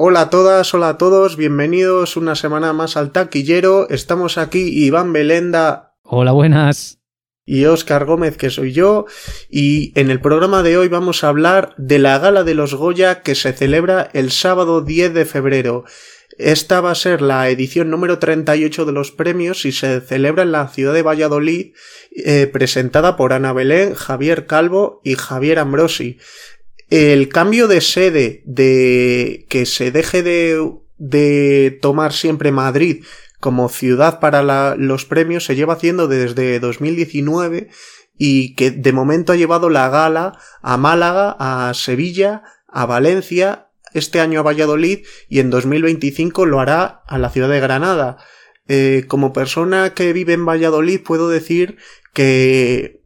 Hola a todas, hola a todos, bienvenidos una semana más al taquillero. Estamos aquí Iván Belenda. Hola, buenas. Y Óscar Gómez, que soy yo. Y en el programa de hoy vamos a hablar de la gala de los Goya que se celebra el sábado 10 de febrero. Esta va a ser la edición número 38 de los premios y se celebra en la ciudad de Valladolid, eh, presentada por Ana Belén, Javier Calvo y Javier Ambrosi. El cambio de sede de que se deje de, tomar siempre Madrid como ciudad para los premios se lleva haciendo desde 2019 y que de momento ha llevado la gala a Málaga, a Sevilla, a Valencia este año a Valladolid y en 2025 lo hará a la ciudad de Granada. Eh, como persona que vive en Valladolid puedo decir que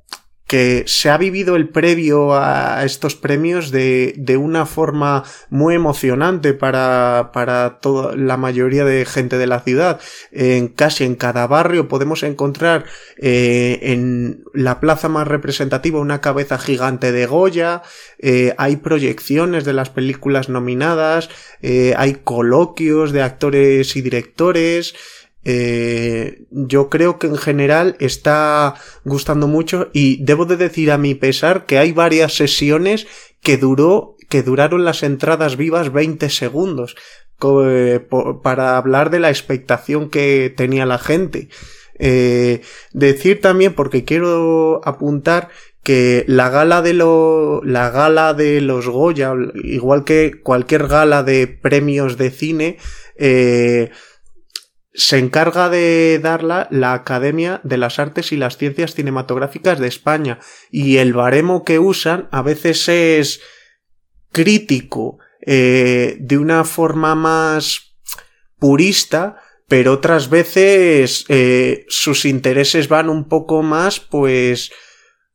que se ha vivido el previo a estos premios de, de una forma muy emocionante para, para toda la mayoría de gente de la ciudad. En casi en cada barrio podemos encontrar eh, en la plaza más representativa una cabeza gigante de Goya, eh, hay proyecciones de las películas nominadas, eh, hay coloquios de actores y directores, eh, yo creo que en general está gustando mucho y debo de decir a mi pesar que hay varias sesiones que duró que duraron las entradas vivas 20 segundos eh, para hablar de la expectación que tenía la gente. Eh, decir también porque quiero apuntar que la gala de lo, la gala de los Goya, igual que cualquier gala de premios de cine, se encarga de darla la Academia de las Artes y las Ciencias Cinematográficas de España. Y el baremo que usan a veces es crítico eh, de una forma más purista pero otras veces eh, sus intereses van un poco más pues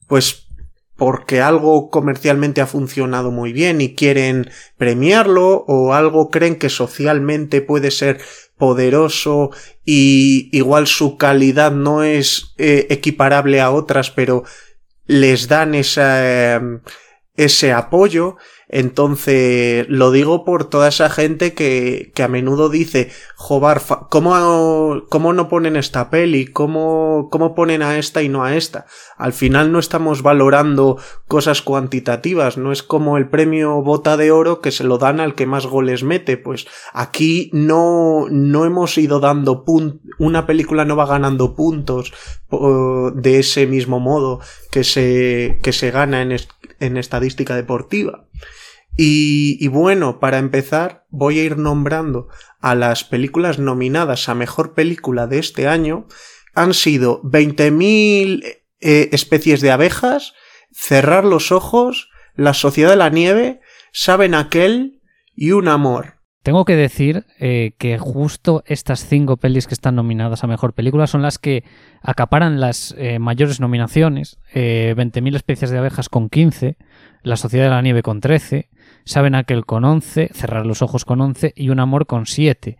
pues porque algo comercialmente ha funcionado muy bien y quieren premiarlo o algo creen que socialmente puede ser poderoso y igual su calidad no es eh, equiparable a otras, pero les dan esa, ese apoyo entonces, lo digo por toda esa gente que, que a menudo dice, jobar, ¿cómo, ¿cómo no ponen esta peli? ¿Cómo, ¿Cómo ponen a esta y no a esta? Al final no estamos valorando cosas cuantitativas, no es como el premio bota de oro que se lo dan al que más goles mete, pues aquí no, no hemos ido dando puntos, una película no va ganando puntos de ese mismo modo que se, que se gana en, en estadística deportiva. Y, bueno, para empezar, voy a ir nombrando a las películas nominadas a mejor película de este año. Han sido 20.000 eh, especies de abejas, Cerrar los ojos, La Sociedad de la Nieve, Saben aquel y Un Amor. Tengo que decir eh, que justo estas cinco pelis que están nominadas a mejor película son las que acaparan las eh, mayores nominaciones. 20.000 especies de abejas con 15, La Sociedad de la Nieve con 13, saben aquel con 11, cerrar los ojos con 11 y un amor con 7.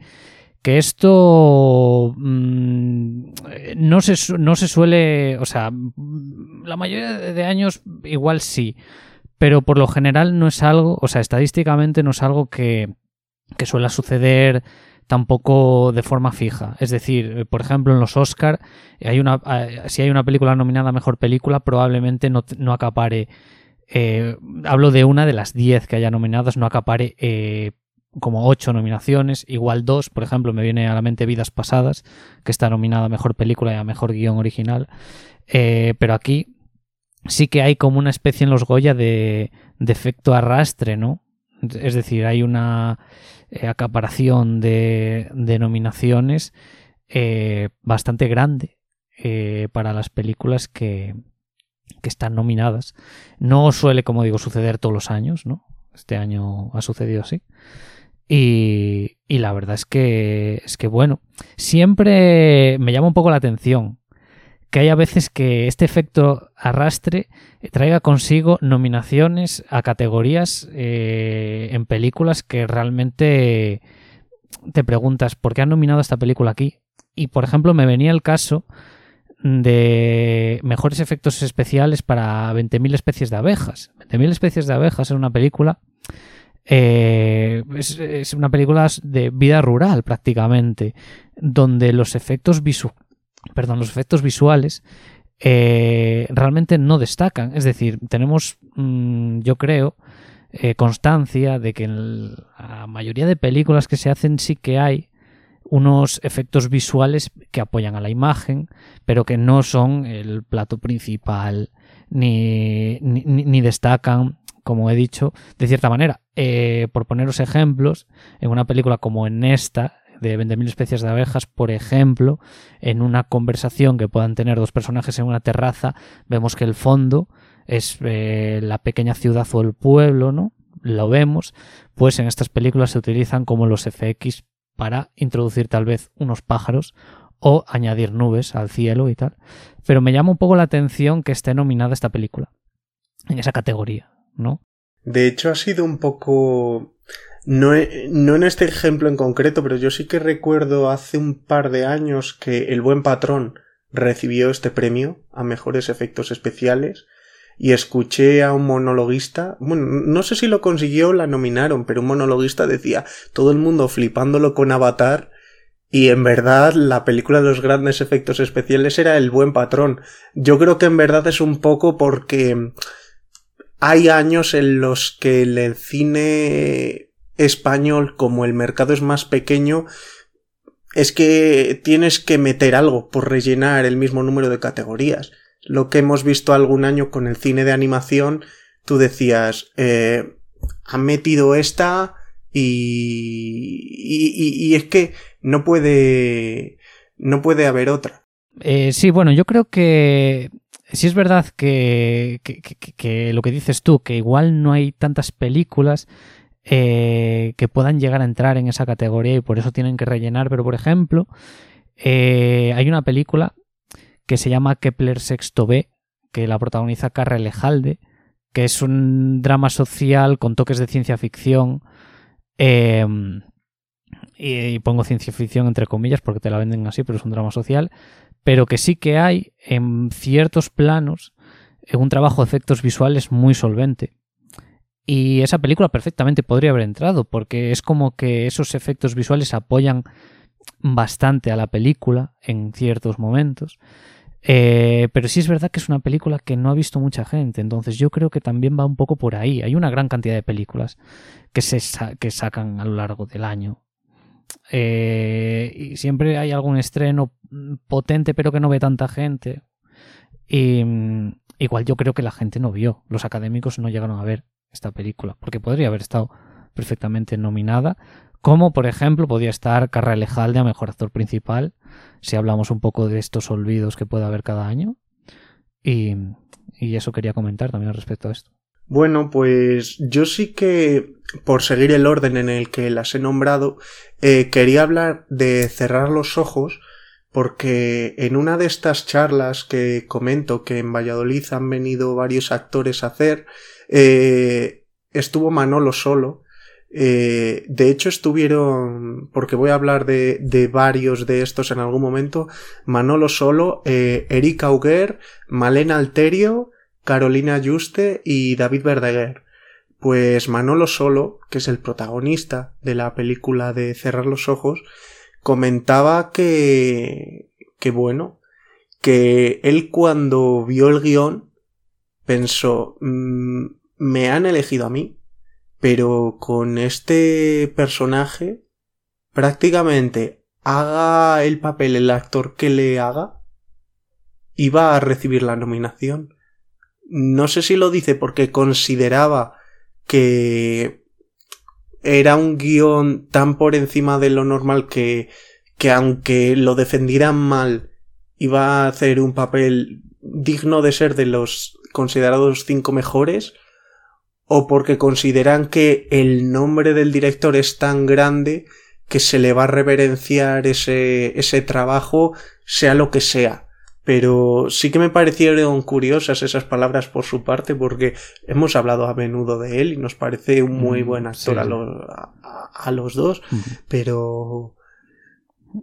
Que esto mm, no, se, no se suele, o sea, la mayoría de años igual sí, pero por lo general no es algo, o sea, estadísticamente no es algo que, que suele suceder tampoco de forma fija. Es decir, por ejemplo, en los Oscar, hay una, eh, si hay una película nominada mejor película, probablemente no, no acapare eh, hablo de una de las 10 que haya nominadas, no acapare eh, como 8 nominaciones, igual 2, por ejemplo, me viene a la mente Vidas Pasadas, que está nominada a Mejor Película y a Mejor Guión Original, eh, pero aquí sí que hay como una especie en los Goya de, de efecto arrastre, ¿no? Es decir, hay una acaparación de, de nominaciones bastante grande para las películas que, que están nominadas. No suele, como digo, suceder todos los años, ¿no? Este año ha sucedido así. Y, y la verdad es que, es que, bueno, siempre me llama un poco la atención que haya veces que este efecto arrastre traiga consigo nominaciones a categorías eh, en películas que realmente te preguntas por qué han nominado esta película aquí. Y por ejemplo, me venía el caso de mejores efectos especiales para 20.000 especies de abejas. 20.000 especies de abejas en una película Eh, es, una película de vida rural prácticamente, donde los efectos, visu Perdón, los efectos visuales eh, realmente no destacan. Es decir, tenemos, mm, yo creo, eh, constancia de que en la mayoría de películas que se hacen sí que hay unos efectos visuales que apoyan a la imagen, pero que no son el plato principal ni, ni, destacan, como he dicho, de cierta manera. Eh, por poneros ejemplos, en una película como en esta, de 20.000 especies de abejas, por ejemplo, en una conversación que puedan tener dos personajes en una terraza, vemos que el fondo es eh, la pequeña ciudad o el pueblo, ¿no? Lo vemos, pues en estas películas se utilizan como los FX para introducir tal vez unos pájaros o añadir nubes al cielo y tal. Pero me llama un poco la atención que esté nominada esta película en esa categoría, ¿no? De hecho, ha sido un poco no, no, en este ejemplo en concreto, pero yo sí que recuerdo hace un par de años que El Buen Patrón recibió este premio a mejores efectos especiales y escuché a un monologuista, bueno, no sé si lo consiguió la nominaron, pero un monologuista decía todo el mundo flipándolo con Avatar y en verdad la película de los grandes efectos especiales era El Buen Patrón. Yo creo que en verdad es un poco porque hay años en los que el cine español, como el mercado es más pequeño, es que tienes que meter algo por rellenar el mismo número de categorías. Lo que hemos visto algún año con el cine de animación, tú decías, eh, han metido esta y, y, es que no puede, no puede haber otra. Eh, sí, bueno, yo creo que sí es verdad que, que, lo que dices tú, que igual no hay tantas películas eh, que puedan llegar a entrar en esa categoría y por eso tienen que rellenar. Pero, por ejemplo, eh, hay una película que se llama Kepler Sexto B, que la protagoniza Carre Lejalde, que es un drama social con toques de ciencia ficción. Em, y, pongo ciencia ficción entre comillas porque te la venden así, pero es un drama social. Pero que sí que hay en ciertos planos un trabajo de efectos visuales muy solvente. Y esa película perfectamente podría haber entrado, porque es como que esos efectos visuales apoyan bastante a la película en ciertos momentos. Eh, pero sí es verdad que es una película que no ha visto mucha gente, entonces yo creo que también va un poco por ahí. Hay una gran cantidad de películas que se que sacan a lo largo del año. Eh, y siempre hay algún estreno potente pero que no ve tanta gente. Y mm, igual yo creo que la gente no vio, los académicos no llegaron a ver esta película, porque podría haber estado perfectamente nominada, como por ejemplo podía estar Carra Lejalde a Mejor Actor Principal, si hablamos un poco de estos olvidos que puede haber cada año. Y, eso quería comentar también respecto a esto. Bueno, pues yo sí que, por seguir el orden en el que las he nombrado, eh, quería hablar de cerrar los ojos, porque en una de estas charlas que comento que en Valladolid han venido varios actores a hacer, eh, estuvo Manolo solo. Eh, de hecho, estuvieron, porque voy a hablar de, de, varios de estos en algún momento, Manolo solo, eh, Erika Auger, Malena Alterio, Carolina Juste y David Verdaguer. Pues Manolo solo, que es el protagonista de la película de Cerrar los Ojos, comentaba que, que bueno, que él cuando vio el guion pensó, mm, me han elegido a mí, pero con este personaje prácticamente haga el papel el actor que le haga, iba a recibir la nominación. No sé si lo dice porque consideraba que era un guion tan por encima de lo normal que, que aunque lo defendieran mal, iba a hacer un papel digno de ser de los considerados cinco mejores, o porque consideran que el nombre del director es tan grande que se le va a reverenciar ese, ese trabajo, sea lo que sea. Pero sí que me parecieron curiosas esas palabras por su parte, porque hemos hablado a menudo de él y nos parece un muy mm, buen actor a, los, a, los dos, pero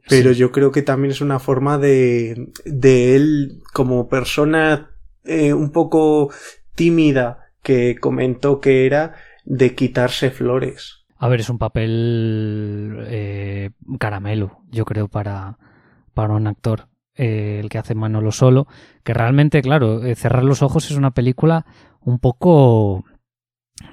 pero yo creo que también es una forma de, de él como persona eh, un poco tímida que comentó que era, de quitarse flores. A ver, es un papel eh, caramelo, yo creo, para, para un actor. Eh, el que hace Manolo solo, que realmente, claro, Cerrar los Ojos es una película un poco...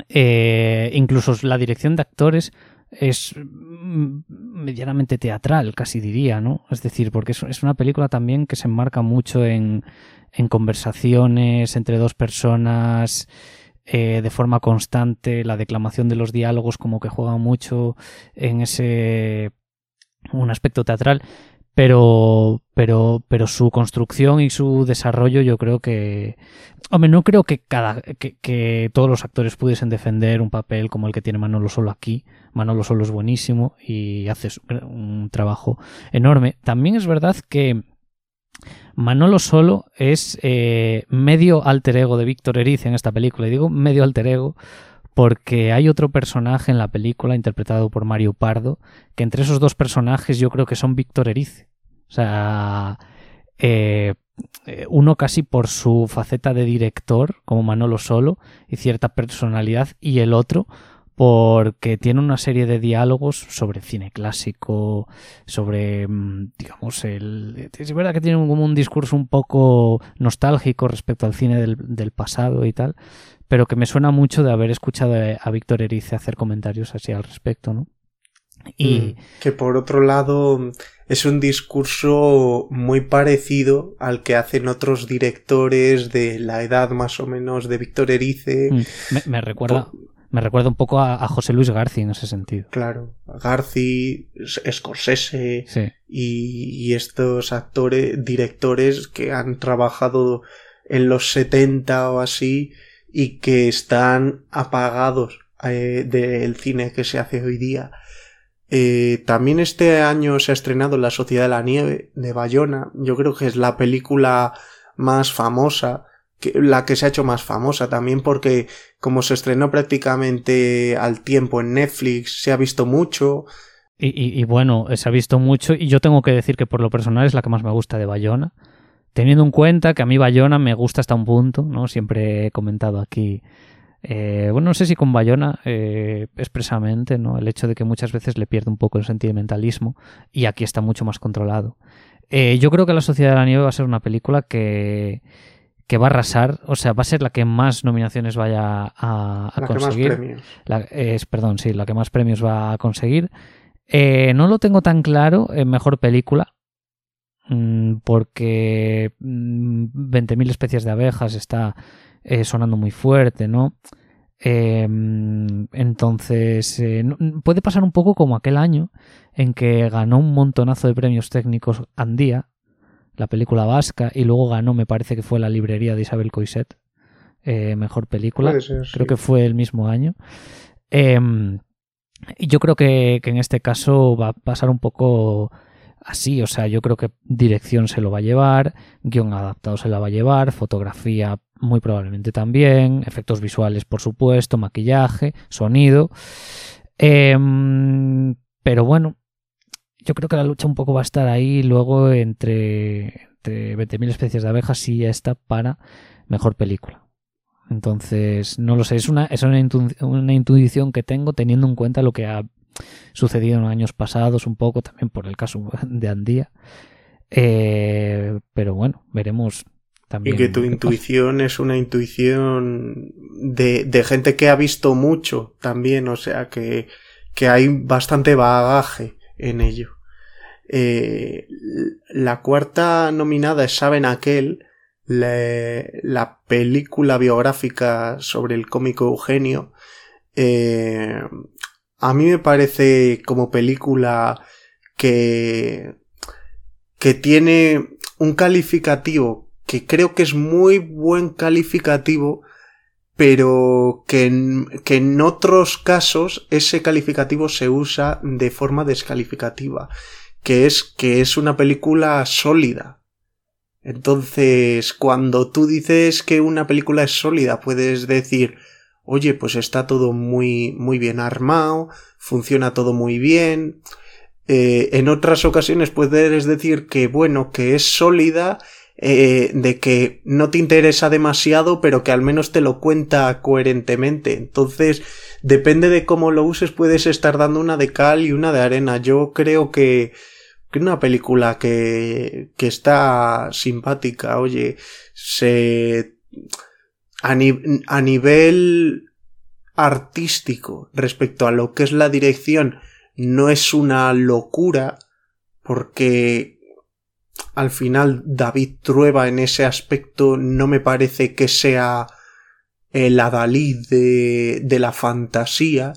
incluso la dirección de actores es mm, medianamente teatral, casi diría, ¿no? Es decir, porque es, una película también que se enmarca mucho en, en conversaciones entre dos personas eh, de forma constante, la declamación de los diálogos como que juega mucho en ese un aspecto teatral pero, pero, pero su construcción y su desarrollo yo creo que... Hombre, no creo que, cada, que, que, todos los actores pudiesen defender un papel como el que tiene Manolo Solo aquí. Manolo Solo es buenísimo y hace un trabajo enorme. También es verdad que Manolo Solo es eh, medio alter ego de Víctor Erice en esta película. Y digo medio alter ego porque hay otro personaje en la película interpretado por Mario Pardo, que entre esos dos personajes yo creo que son Víctor Erice. O sea, eh, eh, uno casi por su faceta de director, como Manolo Solo, y cierta personalidad, y el otro porque tiene una serie de diálogos sobre cine clásico, sobre, mm, digamos, el... Es verdad que tiene como un discurso un poco nostálgico respecto al cine del, del pasado y tal, pero que me suena mucho de haber escuchado a Víctor Erice hacer comentarios así al respecto, ¿no? Y mm, que por otro lado es un discurso muy parecido al que hacen otros directores de la edad más o menos de Víctor Erice. Mm, me, recuerda. Me recuerda un poco a, José Luis García en ese sentido. Claro, García, Scorsese y, y, estos actores, directores que han trabajado en los 70 o así y que están apagados eh, del cine que se hace hoy día. Eh, también este año se ha estrenado La Sociedad de la Nieve de Bayona. Yo creo que es la película más famosa, la que se ha hecho más famosa también porque como se estrenó prácticamente al tiempo en Netflix, se ha visto mucho. Y, y, bueno, se ha visto mucho y yo tengo que decir que por lo personal es la que más me gusta de Bayona teniendo en cuenta que a mí Bayona me gusta hasta un punto, ¿no? Siempre he comentado aquí. Eh, bueno, no sé si con Bayona eh, expresamente, ¿no? El hecho de que muchas veces le pierde un poco el sentimentalismo y aquí está mucho más controlado. Eh, yo creo que La Sociedad de la Nieve va a ser una película que, que va a arrasar, o sea, va a ser la que más nominaciones vaya a, a conseguir. La, es, perdón, sí, la que más premios va a conseguir. no lo tengo tan claro en mejor película, Mm, porque 20.000 mm, especies de abejas está eh, sonando muy fuerte, ¿no? Em, entonces, eh, puede pasar un poco como aquel año en que ganó un montonazo de premios técnicos Andía, la película vasca, y luego ganó, me parece que fue la librería de Isabel Coiset, eh, mejor película. Creo que fue el mismo año. Y yo creo que, que, en este caso va a pasar un poco así, o sea, yo creo que dirección se lo va a llevar, guion adaptado se la va a llevar, fotografía muy probablemente también, efectos visuales por supuesto, maquillaje, sonido. Em, pero bueno, yo creo que la lucha un poco va a estar ahí luego entre, entre 20.000 especies de abejas y esta para mejor película. Entonces, no lo sé, es una, es una, intuición que tengo teniendo en cuenta lo que ha sucedido en años pasados, un poco también por el caso de Andía. Eh, pero bueno, veremos también. Y que tu intuición es una intuición de, de, gente que ha visto mucho también, o sea que, que hay bastante bagaje en ello. Eh, la cuarta nominada es Saben Aquel, la, la película biográfica sobre el cómico Eugenio. Eh, a mí me parece como película que, que tiene un calificativo que creo que es muy buen calificativo, pero que en, que en otros casos ese calificativo se usa de forma descalificativa, que es que es una película sólida. Entonces, cuando tú dices que una película es sólida, puedes decir, oye, pues está todo muy, muy bien armado, funciona todo muy bien. Eh, en otras ocasiones puedes decir que, bueno, que es sólida, eh, de que no te interesa demasiado, pero que al menos te lo cuenta coherentemente. Entonces, depende de cómo lo uses, puedes estar dando una de cal y una de arena. Yo creo que, una película que, que está simpática, oye, se, a, a nivel artístico respecto a lo que es la dirección, no es una locura, porque al final David Trueba en ese aspecto no me parece que sea el adalid de, la fantasía.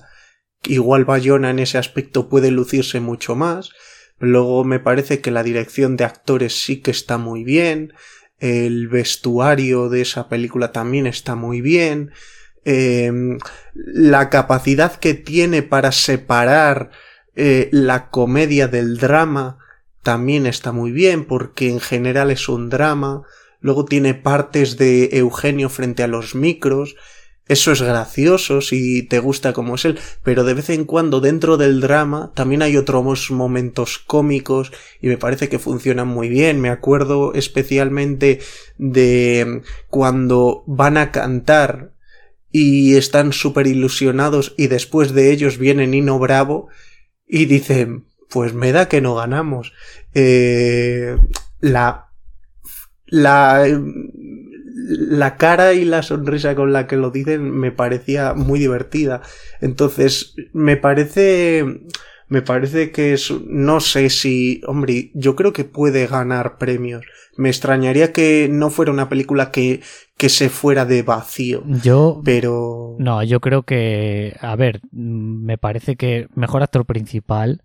Igual Bayona en ese aspecto puede lucirse mucho más. Luego me parece que la dirección de actores sí que está muy bien. El vestuario de esa película también está muy bien. Em, la capacidad que tiene para separar eh, la comedia del drama también está muy bien porque en general es un drama. Luego tiene partes de Eugenio frente a los micros. Eso es gracioso si te gusta como es él, pero de vez en cuando dentro del drama también hay otros momentos cómicos y me parece que funcionan muy bien. Me acuerdo especialmente de cuando van a cantar y están súper ilusionados y después de ellos viene Nino Bravo y dicen pues me da que no ganamos. Eh, la, la, la cara y la sonrisa con la que lo dicen me parecía muy divertida. Entonces, me parece, me parece que es, no sé si, hombre, yo creo que puede ganar premios. Me extrañaría que no fuera una película que, que se fuera de vacío. Yo. Pero. No, yo creo que. A ver, me parece que mejor actor principal.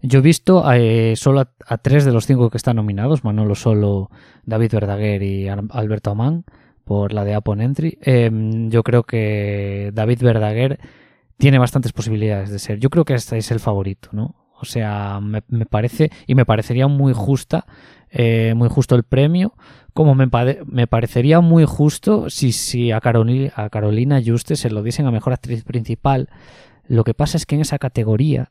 Yo he visto eh, solo a, tres de los cinco que están nominados, Manolo Solo, David Verdaguer y Alberto Amán, por la de Apon Entry. Em, yo creo que David Verdaguer tiene bastantes posibilidades de ser. Yo creo que este es el favorito, ¿no? O sea, me, parece, y me parecería muy justa, eh, muy justo el premio, como me, me parecería muy justo si, si a, Carolina, a Carolina Juste se lo diesen a Mejor Actriz Principal. Lo que pasa es que en esa categoría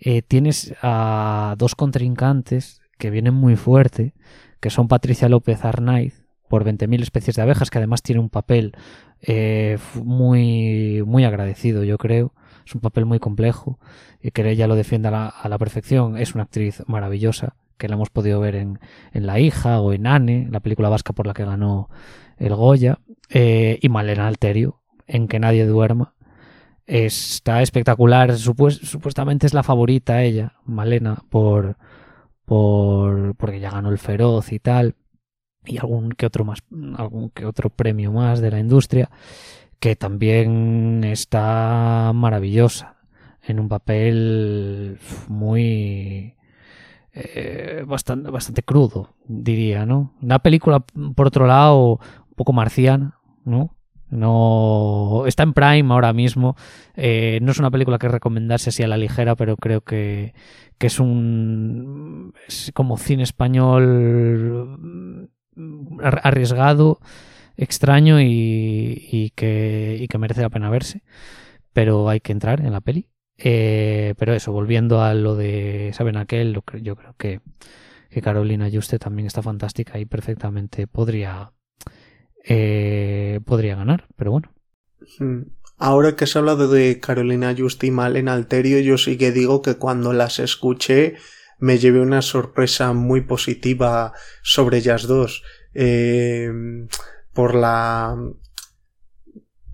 eh, tienes a dos contrincantes que vienen muy fuerte, que son Patricia López Arnaiz por 20.000 especies de abejas, que además tiene un papel eh, muy, muy agradecido, yo creo. Es un papel muy complejo y que ella lo defiende a la, a la perfección. Es una actriz maravillosa que la hemos podido ver en, en, La hija o en Anne, la película vasca por la que ganó el Goya, eh, y Malena Alterio, en Que nadie duerma, Está espectacular. supuestamente es la favorita ella, Malena, por, por porque ya ganó el feroz y tal. Y algún que otro más, algún que otro premio más de la industria. Que también está maravillosa. En un papel muy. Eh, bastante, bastante crudo, diría, ¿no? Una película, por otro lado, un poco marciana, ¿no? No está en Prime ahora mismo. Eh, no es una película que recomendarse así a la ligera, pero creo que, que es un es como cine español mm, arriesgado, extraño y, y, que, y que merece la pena verse. Pero hay que entrar en la peli. Eh, pero eso, volviendo a lo de Saben aquel, yo creo que, que Carolina Juste también está fantástica y perfectamente podría eh, podría ganar, pero bueno. Hmm. Ahora que se ha hablado de Carolina Just y Malena Alterio, yo sí que digo que cuando las escuché me llevé una sorpresa muy positiva sobre ellas dos. Eh, por la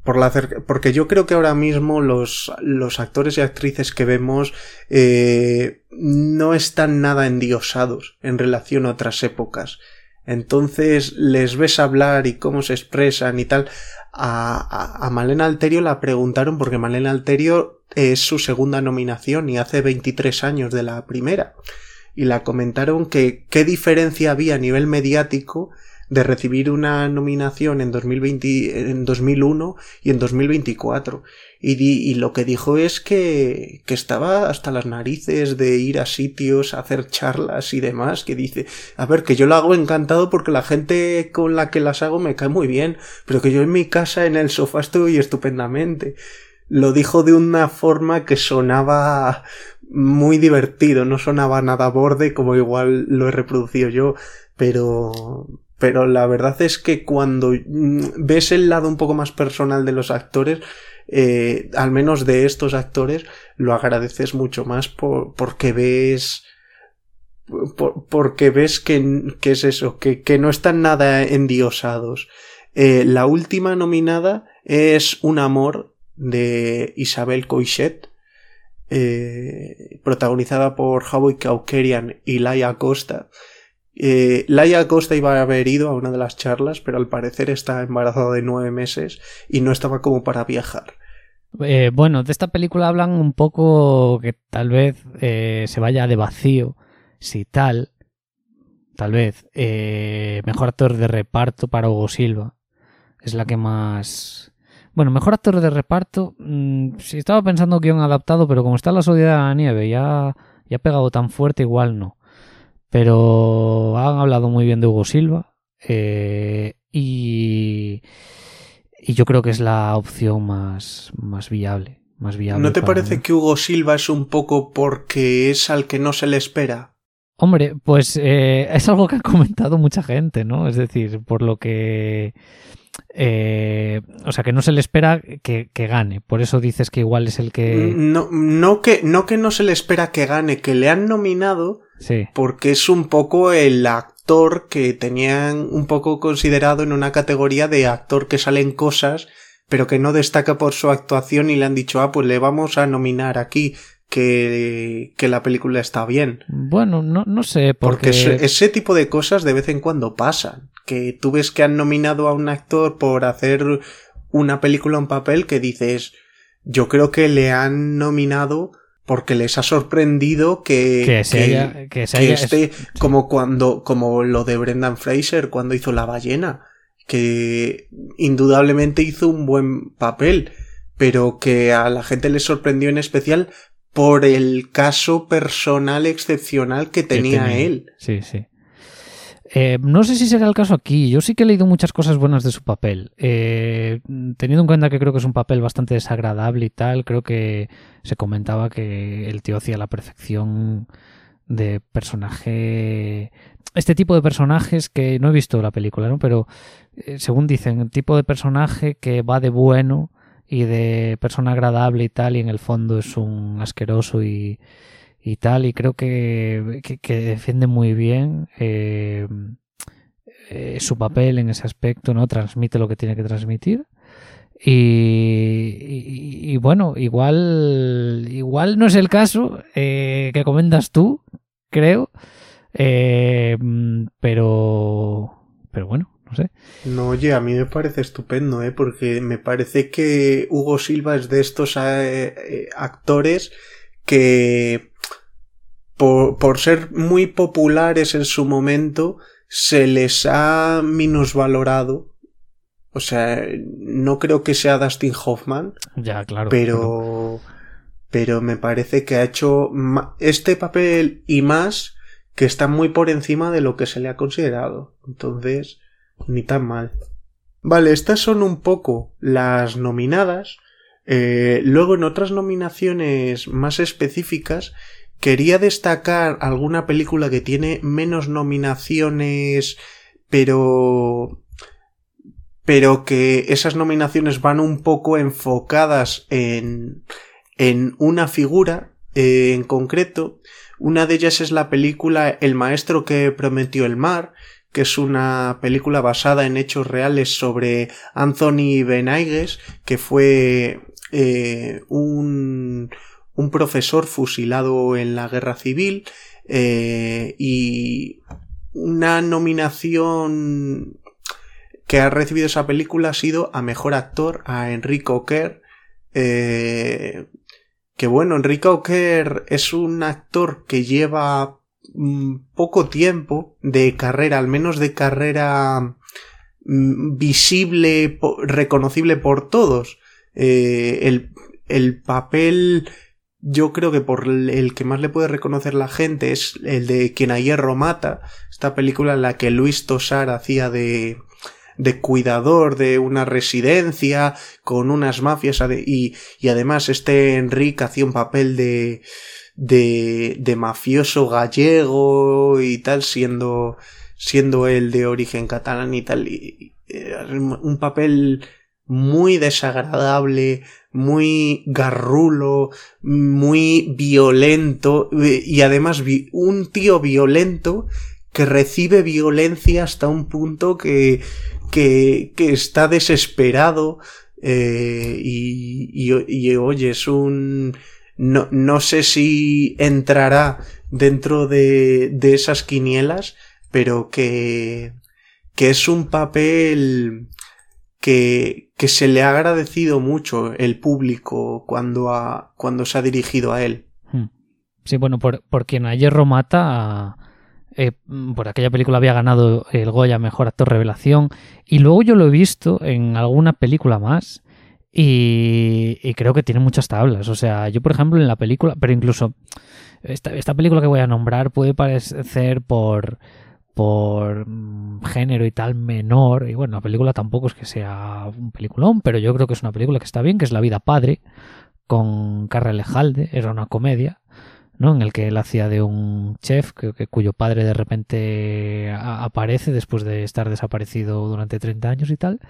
por la porque yo creo que ahora mismo los, los actores y actrices que vemos eh, no están nada endiosados en relación a otras épocas. Entonces les ves hablar y cómo se expresan y tal. A, a, Malena Alterio la preguntaron porque Malena Alterio es su segunda nominación y hace 23 años de la primera. Y la comentaron que qué diferencia había a nivel mediático de recibir una nominación en 2020, en 2001 y en 2024. Y, y, lo que dijo es que, que estaba hasta las narices de ir a sitios, a hacer charlas y demás, que dice, a ver, que yo lo hago encantado porque la gente con la que las hago me cae muy bien, pero que yo en mi casa en el sofá estoy estupendamente. Lo dijo de una forma que sonaba muy divertido, no sonaba nada borde como igual lo he reproducido yo, pero pero la verdad es que cuando mm, ves el lado un poco más personal de los actores, eh, al menos de estos actores, lo agradeces mucho más por, porque ves porque ves que, es eso, que, que, no están nada endiosados. Eh, la última nominada es Un amor de Isabel Coixet, eh, protagonizada por Howie Kaukerian y Laia Costa. Eh, Laia Costa iba a haber ido a una de las charlas, pero al parecer está embarazada de nueve meses y no estaba como para viajar. Eh, bueno, de esta película hablan un poco que tal vez eh, se vaya de vacío, si tal, tal vez, eh, mejor actor de reparto para Hugo Silva. Es la que más... Bueno, mejor actor de reparto, mmm, si estaba pensando guion adaptado, pero como está la Sociedad de la Nieve, ya, ya ha pegado tan fuerte, igual no. Pero han hablado muy bien de Hugo Silva eh, y, y yo creo que es la opción más, más viable. Más viable ¿No te parece que Hugo Silva es un poco porque es al que no se le espera? Hombre, pues eh, es algo que ha comentado mucha gente, ¿no? Es decir, por lo que... Eh, o sea, que no se le espera que, que, gane. Por eso dices que igual es el que... No, no, que, no que no se le espera que gane, que le han nominado sí. porque es un poco el actor que tenían un poco considerado en una categoría de actor que salen cosas pero que no destaca por su actuación y le han dicho, ah, pues le vamos a nominar aquí que, que la película está bien. Bueno, no, no sé. Porque, porque ese, ese, tipo de cosas de vez en cuando pasan. Que tú ves que han nominado a un actor por hacer una película en papel que dices, yo creo que le han nominado porque les ha sorprendido que, que, se que, haya, que, se que haya, esté como cuando, como lo de Brendan Fraser cuando hizo La ballena, que indudablemente hizo un buen papel, pero que a la gente le sorprendió en especial por el caso personal excepcional que tenía, tenía. él. Sí, sí. Eh, no sé si será el caso aquí. Yo sí que he leído muchas cosas buenas de su papel. Eh, teniendo en cuenta que creo que es un papel bastante desagradable y tal, creo que se comentaba que el tío hacía la perfección de personaje. Este tipo de personajes que no he visto la película, ¿no? Pero eh, según dicen, el tipo de personaje que va de bueno y de persona agradable y tal, y en el fondo es un asqueroso y, y tal, y creo que, que, defiende muy bien eh, eh, su papel en ese aspecto, ¿no? Transmite lo que tiene que transmitir. Y, bueno, igual, igual no es el caso eh, que comentas tú, creo, eh, pero, pero bueno, no sé. No, oye, a mí me parece estupendo, ¿eh? Porque me parece que Hugo Silva es de estos actores que por, por, ser muy populares en su momento se les ha minusvalorado. O sea, no creo que sea Dustin Hoffman. Ya, claro. Pero, pero me parece que ha hecho este papel y más que está muy por encima de lo que se le ha considerado. Entonces, ni tan mal. Vale, estas son un poco las nominadas. Eh, luego en otras nominaciones más específicas quería destacar alguna película que tiene menos nominaciones pero pero que esas nominaciones van un poco enfocadas en en una figura eh, en concreto. Una de ellas es la película El maestro que prometió el mar que es una película basada en hechos reales sobre Anthony Benaigues que fue eh, un, un, profesor fusilado en la guerra civil eh, y una nominación que ha recibido esa película ha sido a mejor actor a Enrico Kerr eh, que bueno Enrico Kerr es un actor que lleva mm, poco tiempo de carrera al menos de carrera mm, visible reconocible por todos eh, el, el, papel yo creo que por el que más le puede reconocer la gente es el de Quien a hierro mata, esta película en la que Luis Tosar hacía de, de cuidador de una residencia con unas mafias y, y además este Enrique hacía un papel de, de, de mafioso gallego y tal siendo siendo él de origen catalán y tal y, un papel muy desagradable, muy garrulo, muy violento y además un tío violento que recibe violencia hasta un punto que, que, que está desesperado eh, y, y, oye, es un... No, no sé si entrará dentro de, de esas quinielas, pero que, que es un papel que, se le ha agradecido mucho el público cuando, ha, cuando se ha dirigido a él. Hmm. Sí, bueno, por, por quien a Hierro mata, eh, por aquella película había ganado el Goya Mejor Actor Revelación, y luego yo lo he visto en alguna película más, y, y, creo que tiene muchas tablas. O sea, yo por ejemplo en la película, pero incluso esta película que voy a nombrar puede parecer por por mm, género y tal menor. Y bueno, la película tampoco es que sea un peliculón, pero yo creo que es una película que está bien, que es La vida padre, con Carra Lejalde, era una comedia, ¿no? En el que él hacía de un chef que, cuyo padre de repente aparece después de estar desaparecido durante 30 años y tal.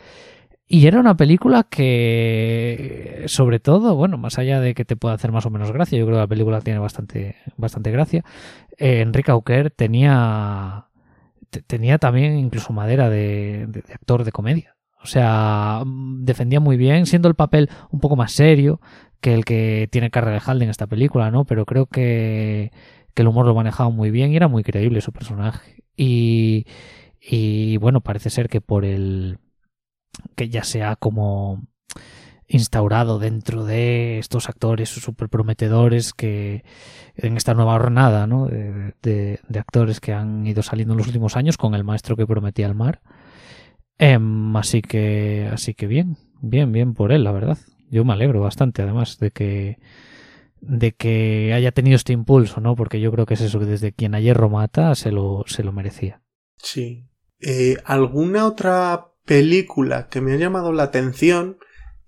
Y era una película que, sobre todo, bueno, más allá de que te pueda hacer más o menos gracia, yo creo que la película tiene bastante, bastante gracia. Eh, Enrique Auquer tenía tenía también incluso madera de, actor de comedia. O sea, mm, defendía muy bien, siendo el papel un poco más serio que el que tiene Carrera de en esta película, ¿no? Pero creo que, el humor lo manejaba muy bien y era muy creíble su personaje. Y, y bueno, parece ser que por el. que ya sea como instaurado dentro de estos actores súper prometedores que en esta nueva jornada ¿no? de, actores que han ido saliendo en los últimos años con el maestro que prometía el mar. Em, así que así que bien, bien, bien por él, la verdad. Yo me alegro bastante además de que de que haya tenido este impulso, ¿no? Porque yo creo que es eso que desde quien ayer mata se lo, se lo merecía. Sí. Eh, ¿Alguna otra película que me ha llamado la atención?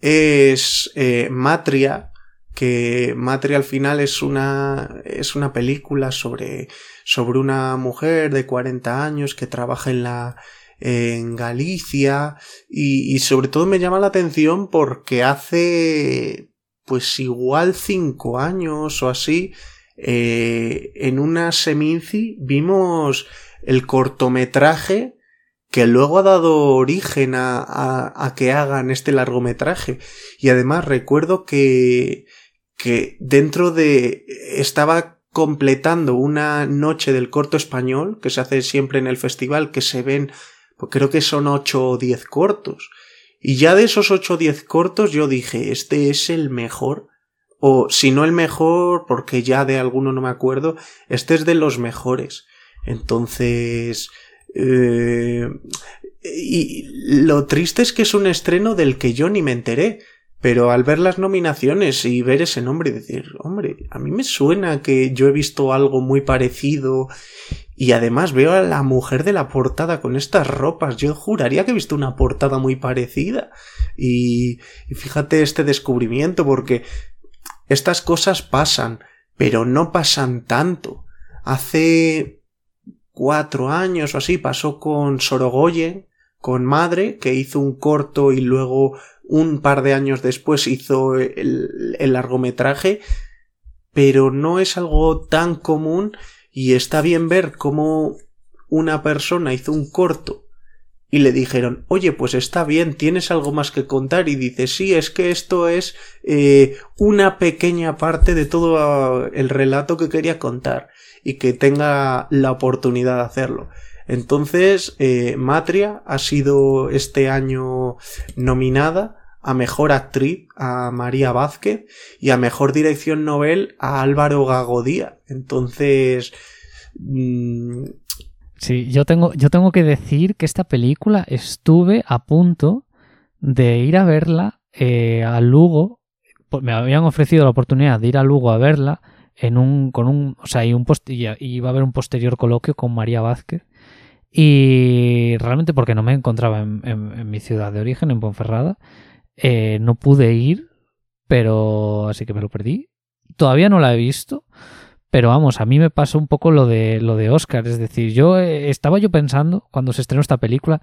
Es eh, Matria, que Matria al final es una, es una película sobre, sobre una mujer de 40 años que trabaja en la, en Galicia y, y, sobre todo me llama la atención porque hace pues igual cinco años o así eh, en una Seminci vimos el cortometraje que luego ha dado origen a, a, que hagan este largometraje. Y además recuerdo que, que dentro de estaba completando una noche del corto español que se hace siempre en el festival que se ven pues creo que son ocho o diez cortos. Y ya de esos ocho o diez cortos yo dije este es el mejor o si no el mejor porque ya de alguno no me acuerdo este es de los mejores entonces eh, y lo triste es que es un estreno del que yo ni me enteré. Pero al ver las nominaciones y ver ese nombre decir, hombre, a mí me suena que yo he visto algo muy parecido y además veo a la mujer de la portada con estas ropas. Yo juraría que he visto una portada muy parecida. Y, y fíjate este descubrimiento porque estas cosas pasan, pero no pasan tanto. Hace cuatro años o así pasó con Sorogoyen, con Madre, que hizo un corto y luego un par de años después hizo el, el largometraje, pero no es algo tan común y está bien ver cómo una persona hizo un corto y le dijeron, oye, pues está bien, tienes algo más que contar y dice, sí, es que esto es eh, una pequeña parte de todo el relato que quería contar y que tenga la oportunidad de hacerlo. Entonces, eh, Matria ha sido este año nominada a Mejor Actriz a María Vázquez y a Mejor Dirección Nobel a Álvaro Gagodía. Entonces, mm, Sí, yo tengo, yo tengo que decir que esta película estuve a punto de ir a verla eh, a Lugo. Me habían ofrecido la oportunidad de ir a Lugo a verla en un, con un, o sea, y un y iba a haber un posterior coloquio con María Vázquez. Y realmente porque no me encontraba en, mi ciudad de origen, en Ponferrada, eh, no pude ir, pero así que me lo perdí. Todavía no la he visto, pero vamos, a mí me pasó un poco lo de lo de Oscar, es decir, yo eh, estaba yo pensando cuando se estrenó esta película,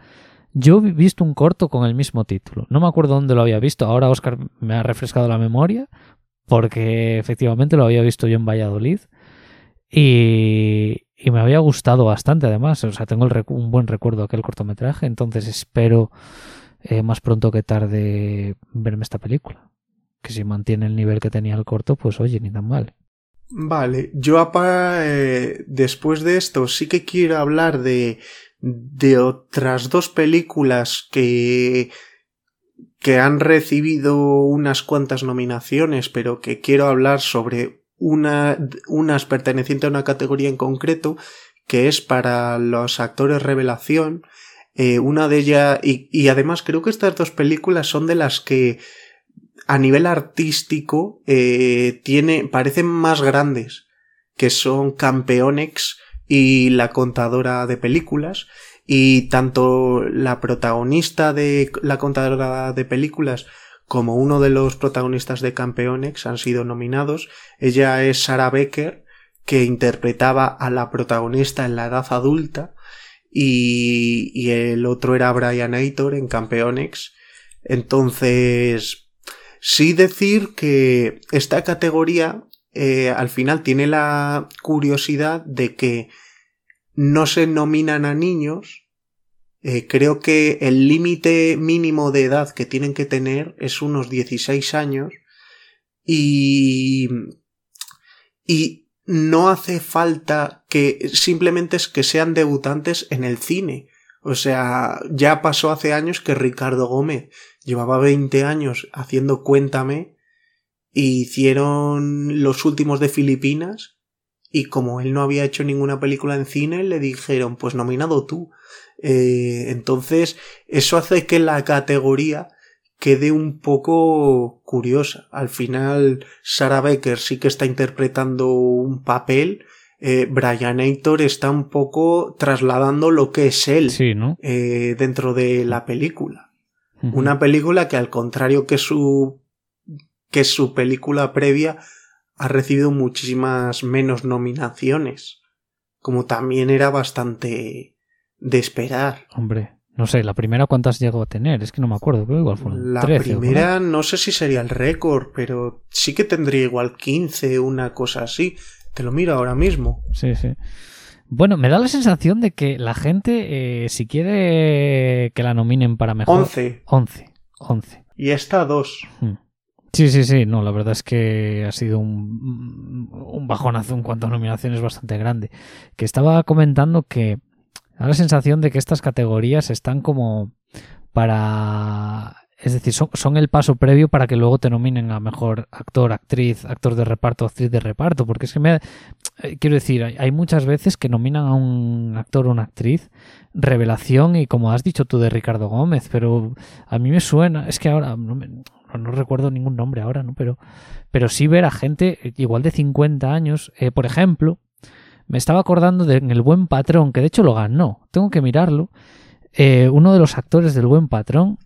Yo he visto un corto con el mismo título. No me acuerdo dónde lo había visto. Ahora Oscar me ha refrescado la memoria porque efectivamente lo había visto yo en Valladolid y, y me había gustado bastante además. O sea, tengo un buen recuerdo de aquel cortometraje, entonces espero eh, más pronto que tarde verme esta película. Que si mantiene el nivel que tenía el corto, pues oye, ni tan mal. Vale, yo eh, después de esto sí que quiero hablar de, de otras dos películas que que han recibido unas cuantas nominaciones, pero que quiero hablar sobre una, unas pertenecientes a una categoría en concreto, que es para los actores revelación. Eh, una de ellas, y, y, además creo que estas dos películas son de las que a nivel artístico eh, tiene, parecen más grandes, que son Campeonex y La contadora de películas, y tanto la protagonista de la contadora de películas como uno de los protagonistas de Campeonex han sido nominados. Ella es Sarah Becker, que interpretaba a la protagonista en la edad adulta, y, y el otro era Brian Aitor en Campeonex. Entonces, sí decir que esta categoría eh, al final tiene la curiosidad de que no se nominan a niños. Eh, creo que el límite mínimo de edad que tienen que tener es unos 16 años y, y no hace falta que simplemente es que sean debutantes en el cine. O sea, ya pasó hace años que Ricardo Gómez llevaba 20 años haciendo Cuéntame y hicieron los últimos de Filipinas y como él no había hecho ninguna película en cine, le dijeron, pues nominado tú. Eh, entonces, eso hace que la categoría quede un poco curiosa. Al final, Sarah Becker sí que está interpretando un papel. Eh, Brian Aitor está un poco trasladando lo que es él eh, dentro de la película. Una película que al contrario que su que su película previa ha recibido muchísimas menos nominaciones, como también era bastante de esperar. Hombre, no sé, la primera cuántas llegó a tener, es que no me acuerdo, pero igual fueron La primera no sé si sería el récord, pero sí que tendría igual 15, una cosa así. Te lo miro ahora mismo. Sí, sí. Bueno, me da la sensación de que la gente, eh, si quiere que la nominen para mejor... 11. 11. 11. Y esta 2. Sí, sí, sí, no, la verdad es que ha sido un, un bajonazo en cuanto a nominaciones bastante grande. Que estaba comentando que da la sensación de que estas categorías están como para... Es decir, son, el paso previo para que luego te nominen a mejor actor, actriz, actor de reparto, actriz de reparto. Porque es que me... Eh, quiero decir, hay, hay muchas veces que nominan a un actor o una actriz revelación y como has dicho tú de Ricardo Gómez, pero a mí me suena, es que ahora no, me, no recuerdo ningún nombre ahora, ¿no? Pero, pero sí ver a gente igual de 50 años, eh, por ejemplo, me estaba acordando de en El Buen Patrón, que de hecho lo ganó, tengo que mirarlo, eh, uno de los actores del Buen Patrón.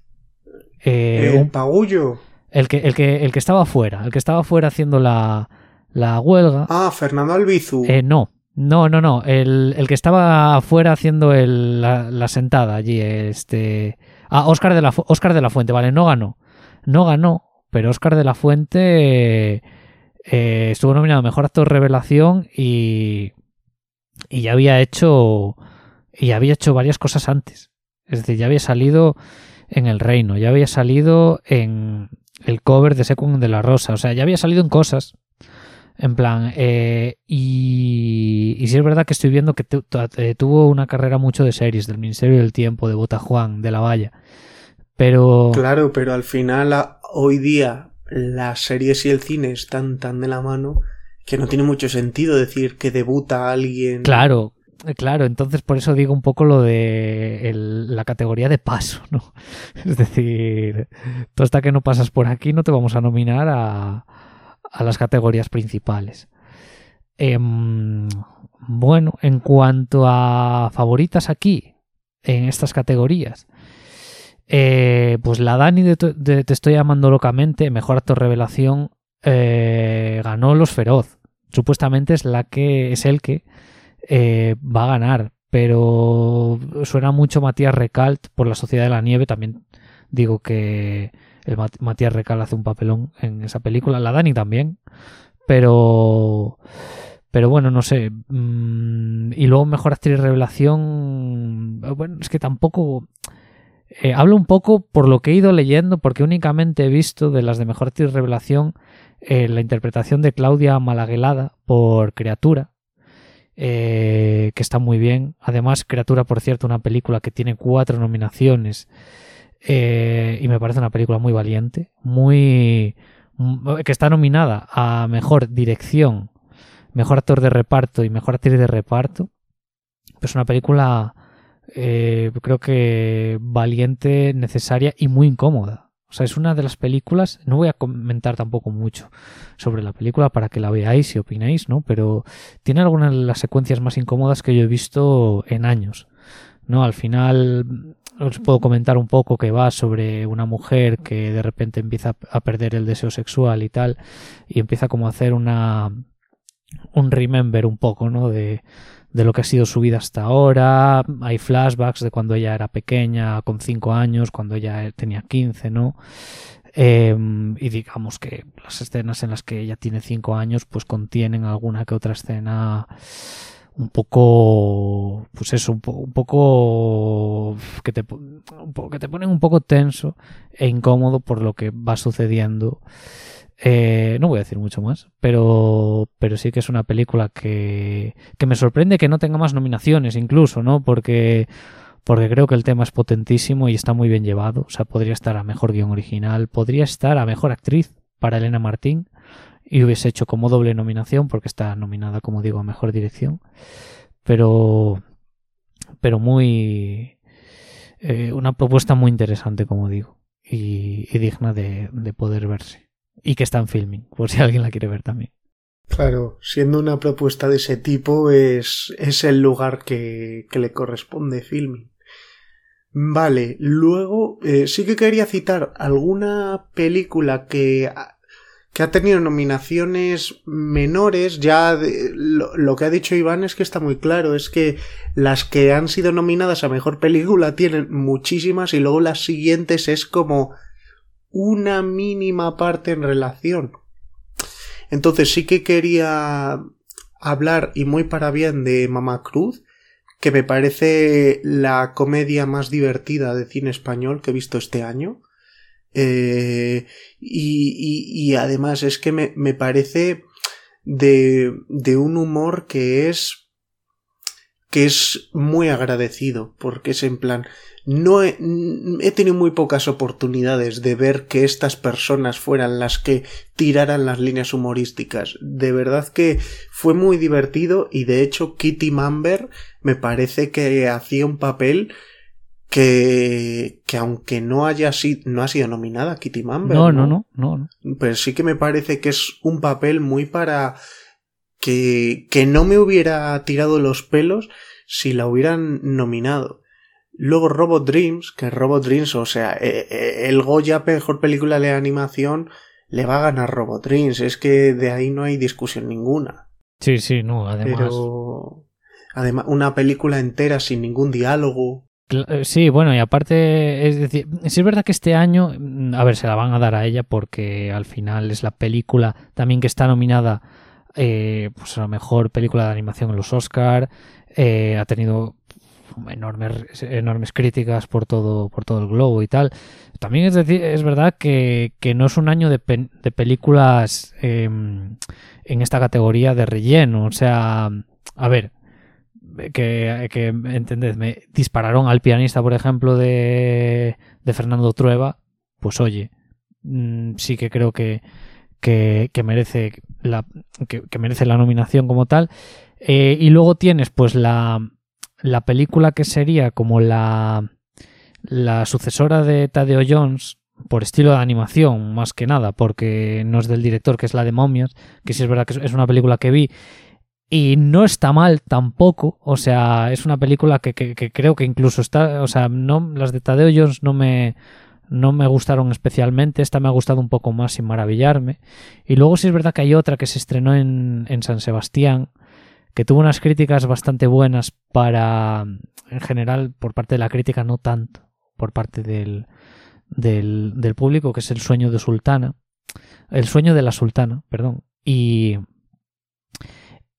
Eh, un pagullo. El que, el, que, el que estaba fuera, el que estaba fuera haciendo la, la huelga. Ah, Fernando Albizu. Eh, no, no, no, no. El, el que estaba afuera haciendo el, la, la, sentada allí, este. Ah, Oscar de, la, Oscar de la Fuente, vale, no ganó. No ganó, pero Oscar de la Fuente eh, estuvo nominado a Mejor Actor Revelación y, y ya había hecho. Y había hecho varias cosas antes. Es decir, ya había salido en El Reino, ya había salido en el cover de Secund de la Rosa, o sea, ya había salido en cosas en plan, eh, y, y sí es verdad que estoy viendo que eh, tuvo una carrera mucho de series, del Ministerio del Tiempo, de Botajuan, de La Valla. Pero. Claro, pero al final, hoy día, las series y el cine están tan de la mano que no tiene mucho sentido decir que debuta alguien. Claro, claro, entonces por eso digo un poco lo de la categoría de paso, ¿no? Es decir, tú hasta que no pasas por aquí no te vamos a nominar a, las categorías principales. Eh, bueno, en cuanto a favoritas aquí, en estas categorías, eh, pues la Dani de, de, Te estoy llamando locamente, mejor actor revelación, eh, ganó Los Feroz. Supuestamente es la que es el que eh, va a ganar. pero suena mucho Matías Recalt por la Sociedad de la Nieve. También digo que Matías Recalt hace un papelón en esa película. La Dani también. Pero. Pero bueno, no sé. Mm, y luego mejor actriz revelación. Bueno, es que tampoco. Eh, hablo un poco por lo que he ido leyendo, porque únicamente he visto de las de mejor actriz revelación eh, la interpretación de Claudia Malaguelada por Criatura, eh, que está muy bien. Además, Criatura, por cierto, una película que tiene cuatro nominaciones y me parece una película muy valiente, muy que está nominada a mejor dirección, mejor actor de reparto y mejor actriz de reparto. Es una película eh, creo que valiente, necesaria y muy incómoda. O sea, es una de las películas, no voy a comentar tampoco mucho sobre la película para que la veáis y opinéis, ¿no? Pero tiene algunas de las secuencias más incómodas que yo he visto en años. ¿no? Al final os puedo comentar un poco que va sobre una mujer que de repente empieza a perder el deseo sexual y tal, y empieza como a hacer una un remember un poco, ¿no? De, de lo que ha sido su vida hasta ahora. Hay flashbacks de cuando ella era pequeña, con 5 años, cuando ella tenía 15, ¿no? Em, y digamos que las escenas en las que ella tiene 5 años, pues contienen alguna que otra escena un poco, pues eso, un poco que te, un poco, que te ponen un poco tenso e incómodo por lo que va sucediendo. Eh, no voy a decir mucho más, pero, pero sí que es una película que, que me sorprende que no tenga más nominaciones incluso, ¿no? Porque, porque creo que el tema es potentísimo y está muy bien llevado. O sea, podría estar a mejor guion original, podría estar a mejor actriz para Elena Martín y hubiese hecho como doble nominación porque está nominada, como digo, a mejor dirección. Pero, pero muy, eh, una propuesta muy interesante, como digo, y, digna de, poder verse. Y que está en filming, por si alguien la quiere ver también. Claro, siendo una propuesta de ese tipo es, es el lugar que, que le corresponde filming. Vale, luego eh, sí que quería citar alguna película que que ha tenido nominaciones menores, ya lo, que ha dicho Iván es que está muy claro, es que las que han sido nominadas a mejor película tienen muchísimas y luego las siguientes es como una mínima parte en relación. Entonces sí que quería hablar y muy para bien de Mama Cruz, que me parece la comedia más divertida de cine español que he visto este año. Eh, y, y, además es que me, me parece de, de, un humor que es que es muy agradecido porque es en plan no he, he, tenido muy pocas oportunidades de ver que estas personas fueran las que tiraran las líneas humorísticas de verdad que fue muy divertido y de hecho Kitty Mamber me parece que hacía un papel que, que aunque no haya sido, no ha sido nominada Kitty Mamber. No, no, no, no, Pero sí que me parece que es un papel muy para que, que no me hubiera tirado los pelos si la hubieran nominado. Luego Robot Dreams, que Robot Dreams, o sea, eh, eh, el Goya mejor película de animación le va a ganar Robot Dreams. Es que de ahí no hay discusión ninguna. Sí, sí, no, además. Pero, además, una película entera sin ningún diálogo. Eh, sí, bueno, y aparte, es decir, sí es verdad que este año, mm, a ver, se la van a dar a ella porque al final es la película también que está nominada eh, pues a la mejor película de animación en los Oscar, eh, ha tenido enormes, enormes críticas por todo, por todo el globo y tal. También es decir, es verdad que, que no es un año de, de películas em, en esta categoría de relleno, o sea, a ver, que, que entendedme, dispararon al pianista, por ejemplo, de, de Fernando Trueba, pues oye, mm, sí que creo que, que, merece la, que, merece la nominación como tal. Eh, y luego tienes, pues, la, la película que sería como la, la sucesora de Tadeo Jones, por estilo de animación, más que nada, porque no es del director, que es la de Momias, que sí es verdad que es una película que vi y no está mal tampoco. O sea, es una película que, creo que incluso está. O sea, no, las de Tadeo Jones no me, no me gustaron especialmente. Esta me ha gustado un poco más sin maravillarme. Y luego sí es verdad que hay otra que se estrenó en, en San Sebastián, que tuvo unas críticas bastante buenas para, en general, por parte de la crítica, no tanto por parte del, del, del público, que es el sueño de Sultana. El sueño de la Sultana, perdón. Y,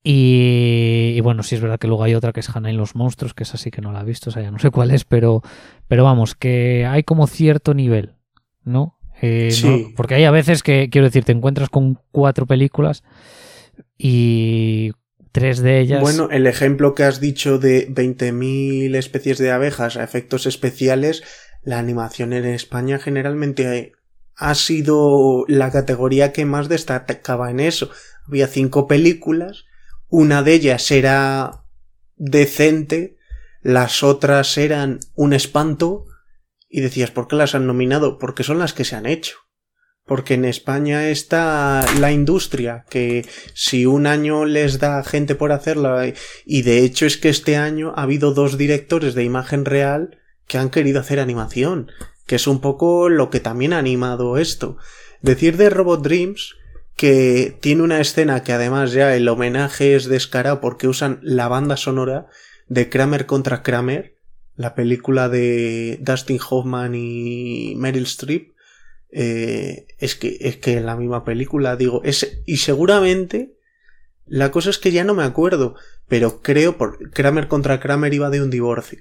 y, bueno, sí es verdad que luego hay otra que es Hannah y los monstruos, que es así que no la he visto, o sea, ya no sé cuál es, pero, pero vamos, que hay como cierto nivel, ¿no? Eh, Sí. Porque hay a veces que, quiero decir, te encuentras con cuatro películas y tres de ellas. Bueno, el ejemplo que has dicho de 20.000 especies de abejas a efectos especiales, la animación en España generalmente ha sido la categoría que más destacaba en eso. Había cinco películas, una de ellas era decente, las otras eran un espanto, y decías, ¿por qué las han nominado? Porque son las que se han hecho. Porque en España está la industria, que si un año les da gente por hacerla, y de hecho es que este año ha habido dos directores de imagen real que han querido hacer animación, que es un poco lo que también ha animado esto. Decir de Robot Dreams que tiene una escena que además ya el homenaje es descarado porque usan la banda sonora de Kramer contra Kramer, la película de Dustin Hoffman y Meryl Streep, eh, es que es que en la misma película digo es y seguramente la cosa es que ya no me acuerdo pero creo por Kramer contra Kramer iba de un divorcio.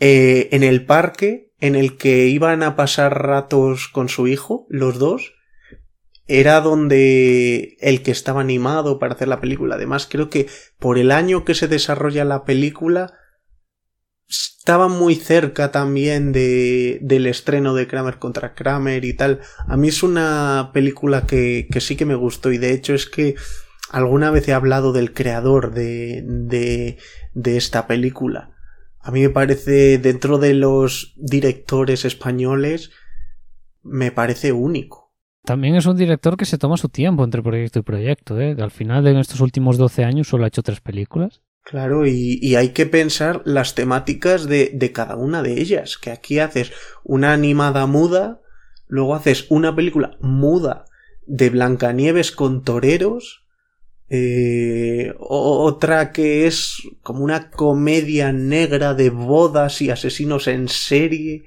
Eh, en el parque en el que iban a pasar ratos con su hijo los dos era donde el que estaba animado para hacer la película. Además creo que por el año que se desarrolla la película estaba muy cerca también de, del estreno de Kramer contra Kramer y tal. A mí es una película que, que sí que me gustó y de hecho es que alguna vez he hablado del creador de, de, de esta película. A mí me parece, dentro de los directores españoles, me parece único. También es un director que se toma su tiempo entre proyecto y proyecto. ¿eh? Al final, en estos últimos 12 años, solo ha hecho tres películas. Claro, y, hay que pensar las temáticas de, de, cada una de ellas. Que aquí haces una animada muda, luego haces una película muda de Blancanieves con toreros, eh, otra que es como una comedia negra de bodas y asesinos en serie.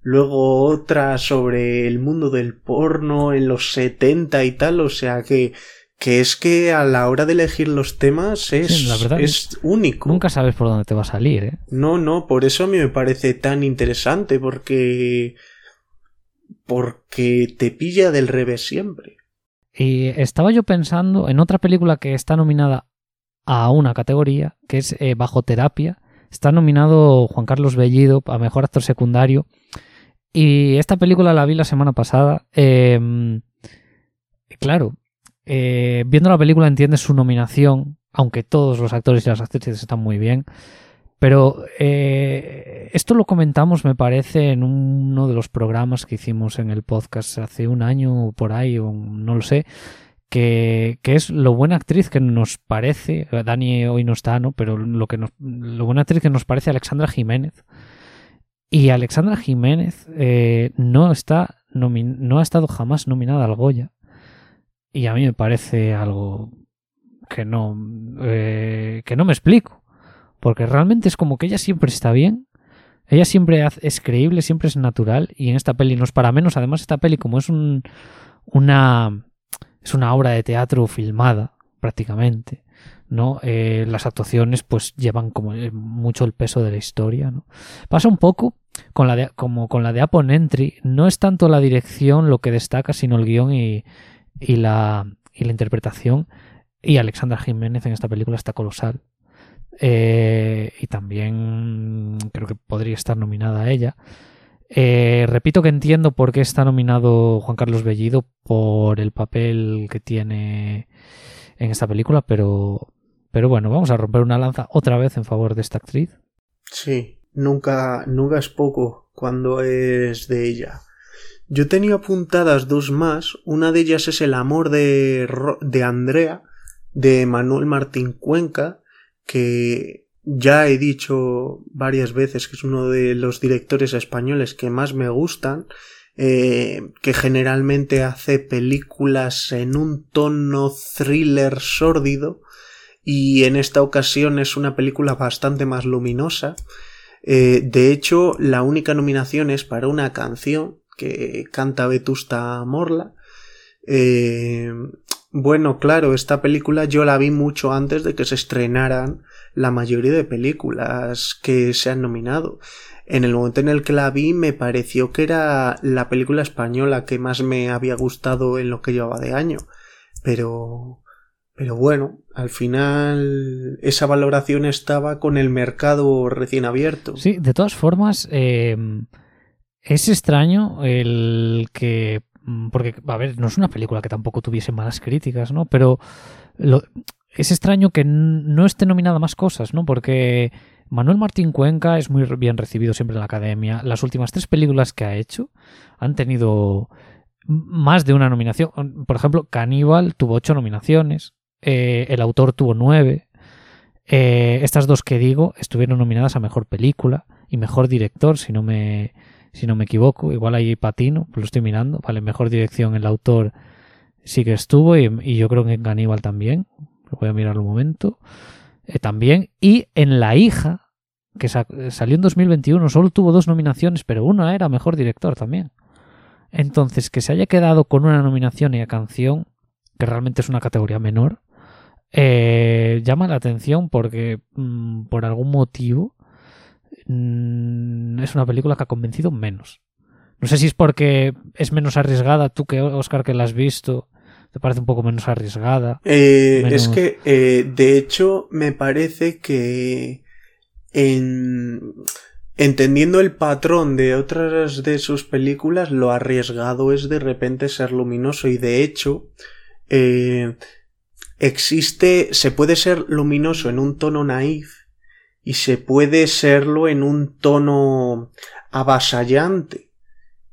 Luego otra sobre el mundo del porno en los 70 y tal, o sea que que es que a la hora de elegir los temas es, sí, la verdad es único. Nunca sabes por dónde te va a salir, ¿eh? No, no, por eso a mí me parece tan interesante, porque. porque te pilla del revés siempre. Y estaba yo pensando en otra película que está nominada a una categoría, que es eh, Bajo Terapia. Está nominado Juan Carlos Bellido a Mejor Actor Secundario. Y esta película la vi la semana pasada. Eh, claro, eh, viendo la película entiendes su nominación, aunque todos los actores y las actrices están muy bien. Pero eh, esto lo comentamos, me parece, en uno de los programas que hicimos en el podcast hace un año o por ahí, o no lo sé, que, es lo buena actriz que nos parece, Dani hoy no está, ¿no? Pero lo, que nos, lo buena actriz que nos parece Alexandra Jiménez. Y Alexandra Jiménez eh, no, está no ha estado jamás nominada al Goya. Y a mí me parece algo que no, eh, que no me explico. Porque realmente es como que ella siempre está bien. Ella siempre es creíble, siempre es natural. Y en esta peli no es para menos. Además, esta peli, como es un, una, es una obra de teatro filmada, prácticamente. ¿no? Eh, las actuaciones pues llevan como mucho el peso de la historia, ¿no? Pasa un poco con la de, como con la de Upon Entry, no es tanto la dirección lo que destaca, sino el guion y, y la, y la interpretación. Y Alexandra Jiménez en esta película está colosal. Eh, y también creo que podría estar nominada a ella. Eh, repito que entiendo por qué está nominado Juan Carlos Bellido por el papel que tiene en esta película, pero, pero bueno, vamos a romper una lanza otra vez en favor de esta actriz. Sí, nunca, nunca es poco cuando es de ella. Yo tenía apuntadas dos más. Una de ellas es El amor de, de Andrea, de Manuel Martín Cuenca, que ya he dicho varias veces que es uno de los directores españoles que más me gustan, eh, que generalmente hace películas en un tono thriller sórdido y en esta ocasión es una película bastante más luminosa. Eh, de hecho, la única nominación es para una canción que canta Vetusta Morla. Eh, bueno, claro, esta película yo la vi mucho antes de que se estrenaran la mayoría de películas que se han nominado. En el momento en el que la vi me pareció que era la película española que más me había gustado en lo que llevaba de año. Pero... Pero bueno, al final esa valoración estaba con el mercado recién abierto. Sí, de todas formas, eh, es extraño el que Mm, porque, a ver, no es una película que tampoco tuviese malas críticas, ¿no? Pero es extraño que no esté nominada más cosas, ¿no? Porque Manuel Martín Cuenca es muy bien recibido siempre en la academia. Las últimas tres películas que ha hecho han tenido más de una nominación. Por ejemplo, Caníbal tuvo ocho nominaciones, eh, el autor tuvo nueve. Eh, estas dos que digo estuvieron nominadas a Mejor Película y Mejor Director, si no me, si no me equivoco. Igual ahí patino, pues lo estoy mirando. Vale, mejor dirección el autor sí que estuvo y, yo creo que en Caníbal también. Lo voy a mirar un momento. Eh, también. Y en La hija, que salió en 2021, solo tuvo dos nominaciones, pero una era mejor director también. Entonces, que se haya quedado con una nominación y a canción, que realmente es una categoría menor, eh, llama la atención porque mm, por algún motivo Mm, es una película que ha convencido menos. No sé si es porque es menos arriesgada, tú que Oscar que la has visto, te parece un poco menos arriesgada. Eh, es que, eh, de hecho, me parece que en... entendiendo el patrón de otras de sus películas, lo arriesgado es de repente ser luminoso y de hecho, eh, existe, se puede ser luminoso en un tono naif y se puede serlo en un tono avasallante.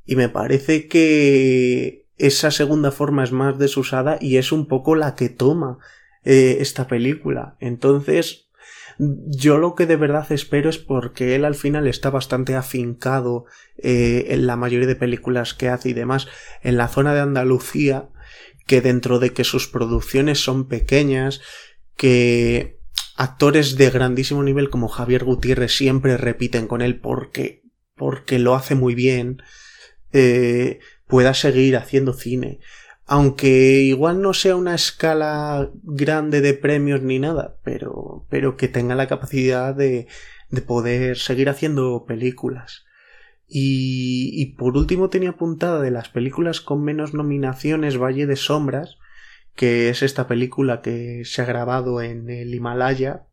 Y me parece que esa segunda forma es más desusada y es un poco la que toma eh, esta película. Entonces, yo lo que de verdad espero es porque él al final está bastante afincado eh, en la mayoría de películas que hace y demás en la zona de Andalucía, que dentro de que sus producciones son pequeñas, que actores de grandísimo nivel como Javier Gutiérrez siempre repiten con él porque, porque lo hace muy bien, eh, pueda seguir haciendo cine. Aunque igual no sea una escala grande de premios ni nada, pero, pero que tenga la capacidad de, de poder seguir haciendo películas. Y, y por último tenía apuntada de las películas con menos nominaciones Valle de Sombras, que es esta película que se ha grabado en el Himalaya,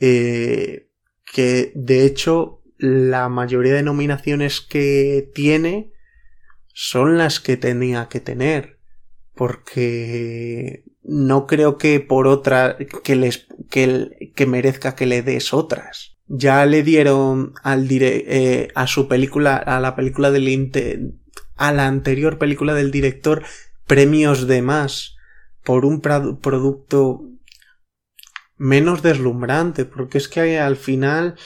eh, que de hecho la mayoría de nominaciones que tiene son las que tenía que tener, porque no creo que por otra que les que, que merezca que le des otras. Ya le dieron al dire, eh, a su película a la película del a la anterior película del director premios de más por un producto menos deslumbrante, porque es que al final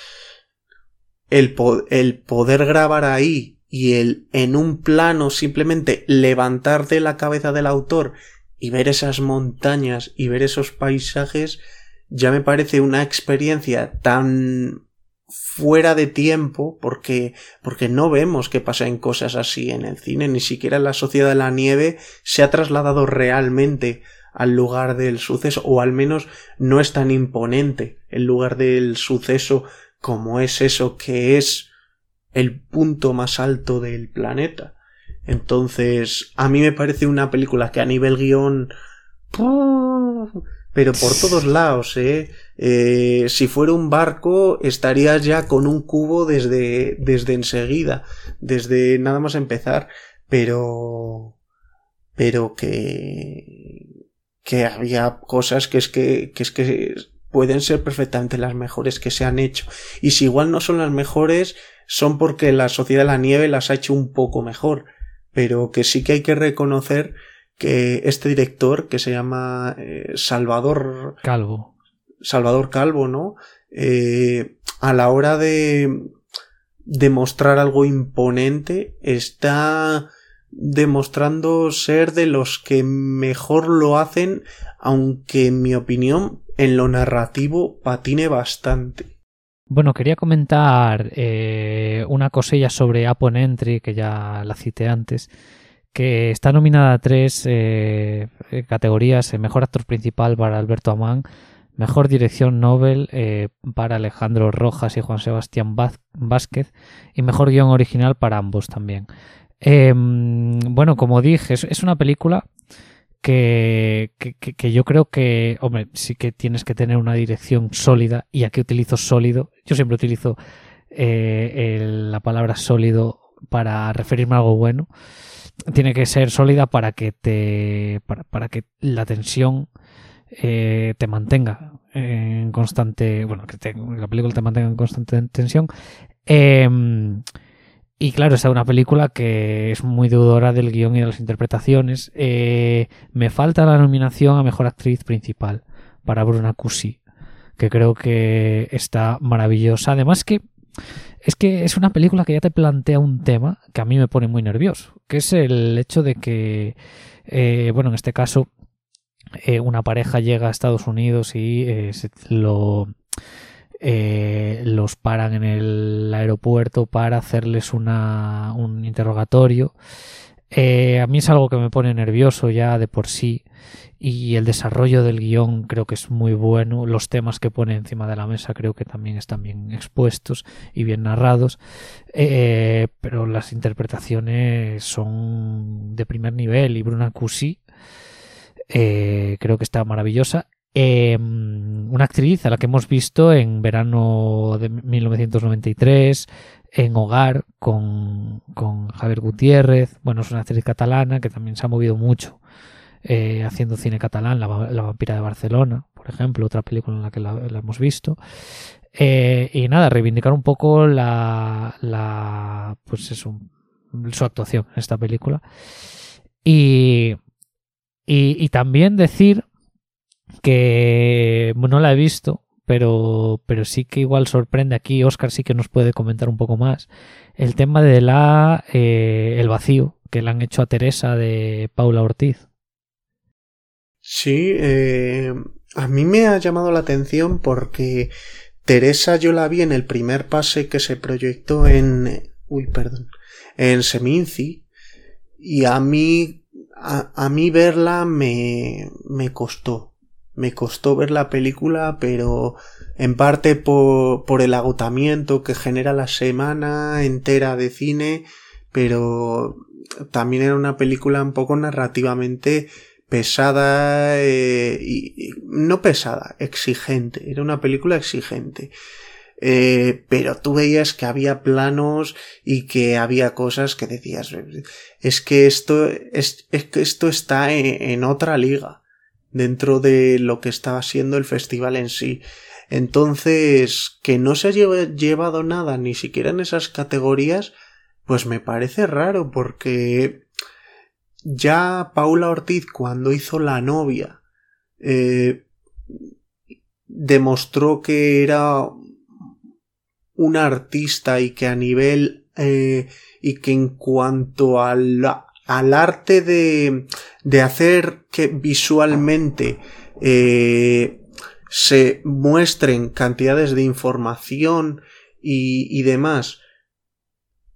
el, el poder grabar ahí y el en un plano simplemente levantarte la cabeza del autor y ver esas montañas y ver esos paisajes ya me parece una experiencia tan fuera de tiempo porque porque no vemos que pasen cosas así en el cine ni siquiera la sociedad de la nieve se ha trasladado realmente al lugar del suceso o al menos no es tan imponente el lugar del suceso como es eso que es el punto más alto del planeta entonces a mí me parece una película que a nivel guion pero por todos lados, ¿eh? ¿Eh? Si fuera un barco, estarías ya con un cubo desde, desde enseguida, desde nada más empezar, pero, pero que, que había cosas que es que, que es que pueden ser perfectamente las mejores que se han hecho. Y si igual no son las mejores, son porque la sociedad de la nieve las ha hecho un poco mejor. Pero que sí que hay que reconocer que este director que se llama eh, Salvador Calvo. Salvador Calvo, ¿no? Eh, a la hora de demostrar algo imponente está demostrando ser de los que mejor lo hacen, aunque en mi opinión en lo narrativo patine bastante. Bueno, quería comentar eh, una cosilla sobre Upon Entry, que ya la cité antes, que está nominada a tres eh, categorías, Mejor Actor Principal para Alberto Amán, Mejor Dirección Nobel eh, para Alejandro Rojas y Juan Sebastián Vázquez y Mejor Guión Original para ambos también. Em, bueno, como dije, es, una película que, que, yo creo que, hombre, sí que tienes que tener una dirección sólida y aquí utilizo sólido. Yo siempre utilizo eh, la palabra sólido para referirme a algo bueno. Tiene que ser sólida para que te, para, para que la tensión eh, te mantenga en constante, bueno, que la película te mantenga en constante tensión. Em, y claro, es una película que es muy deudora del guion y de las interpretaciones. Eh, me falta la nominación a Mejor Actriz Principal para Bruna Cusi, que creo que está maravillosa. Además que es que es una película que ya te plantea un tema que a mí me pone muy nervioso, que es el hecho de que, eh, bueno, en este caso, eh, una pareja llega a Estados Unidos y eh, lo, eh, los paran en el aeropuerto para hacerles una, un interrogatorio. a mí es algo que me pone nervioso ya de por sí y el desarrollo del guion creo que es muy bueno. Los temas que pone encima de la mesa creo que también están bien expuestos y bien narrados. pero las interpretaciones son de primer nivel y Bruna Cusi eh, creo que está maravillosa. Em, una actriz a la que hemos visto en verano de 1993, en Hogar, con, Javier Gutiérrez. Bueno, es una actriz catalana que también se ha movido mucho eh, haciendo cine catalán, la, vampira de Barcelona, por ejemplo, otra película en la que la, hemos visto. Eh, y nada, reivindicar un poco la, la pues eso, su actuación en esta película. Y y, también decir que no la he visto, pero, pero sí que igual sorprende aquí, Oscar sí que nos puede comentar un poco más, el tema de la eh, el vacío que le han hecho a Teresa de Paula Ortiz. Sí, eh, a mí me ha llamado la atención porque Teresa yo la vi en el primer pase que se proyectó en... Uy, perdón. En Seminci. Y a mí a, mí verla me, me costó. Me costó ver la película, pero en parte por, por el agotamiento que genera la semana entera de cine, pero también era una película un poco narrativamente pesada eh, y, no pesada, exigente. Era una película exigente. Eh, pero tú veías que había planos y que había cosas que decías, es que esto, es, es que esto está en, otra liga dentro de lo que estaba siendo el festival en sí. Entonces, que no se haya llevado nada ni siquiera en esas categorías, pues me parece raro porque ya Paula Ortiz cuando hizo La novia eh, demostró que era un artista y que a nivel eh, y que en cuanto al, al arte de, de hacer que visualmente eh, se muestren cantidades de información y, y demás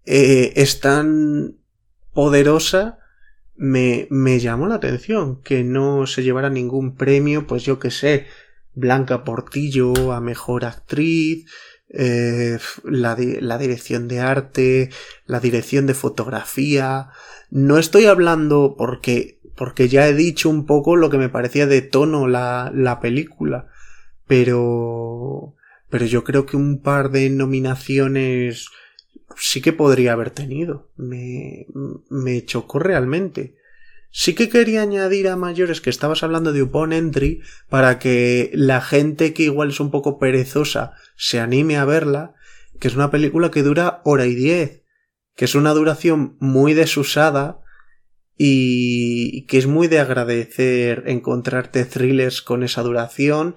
eh, es tan poderosa me, me llamó la atención que no se llevara ningún premio pues yo que sé Blanca Portillo a mejor actriz eh, la, la, dirección de arte, la dirección de fotografía. No estoy hablando porque, porque ya he dicho un poco lo que me parecía de tono la, la película, pero, pero yo creo que un par de nominaciones sí que podría haber tenido. Me, me chocó realmente. Sí que quería añadir a mayores que estabas hablando de Upon Entry para que la gente que igual es un poco perezosa se anime a verla, que es una película que dura hora y diez, que es una duración muy desusada y que es muy de agradecer encontrarte thrillers con esa duración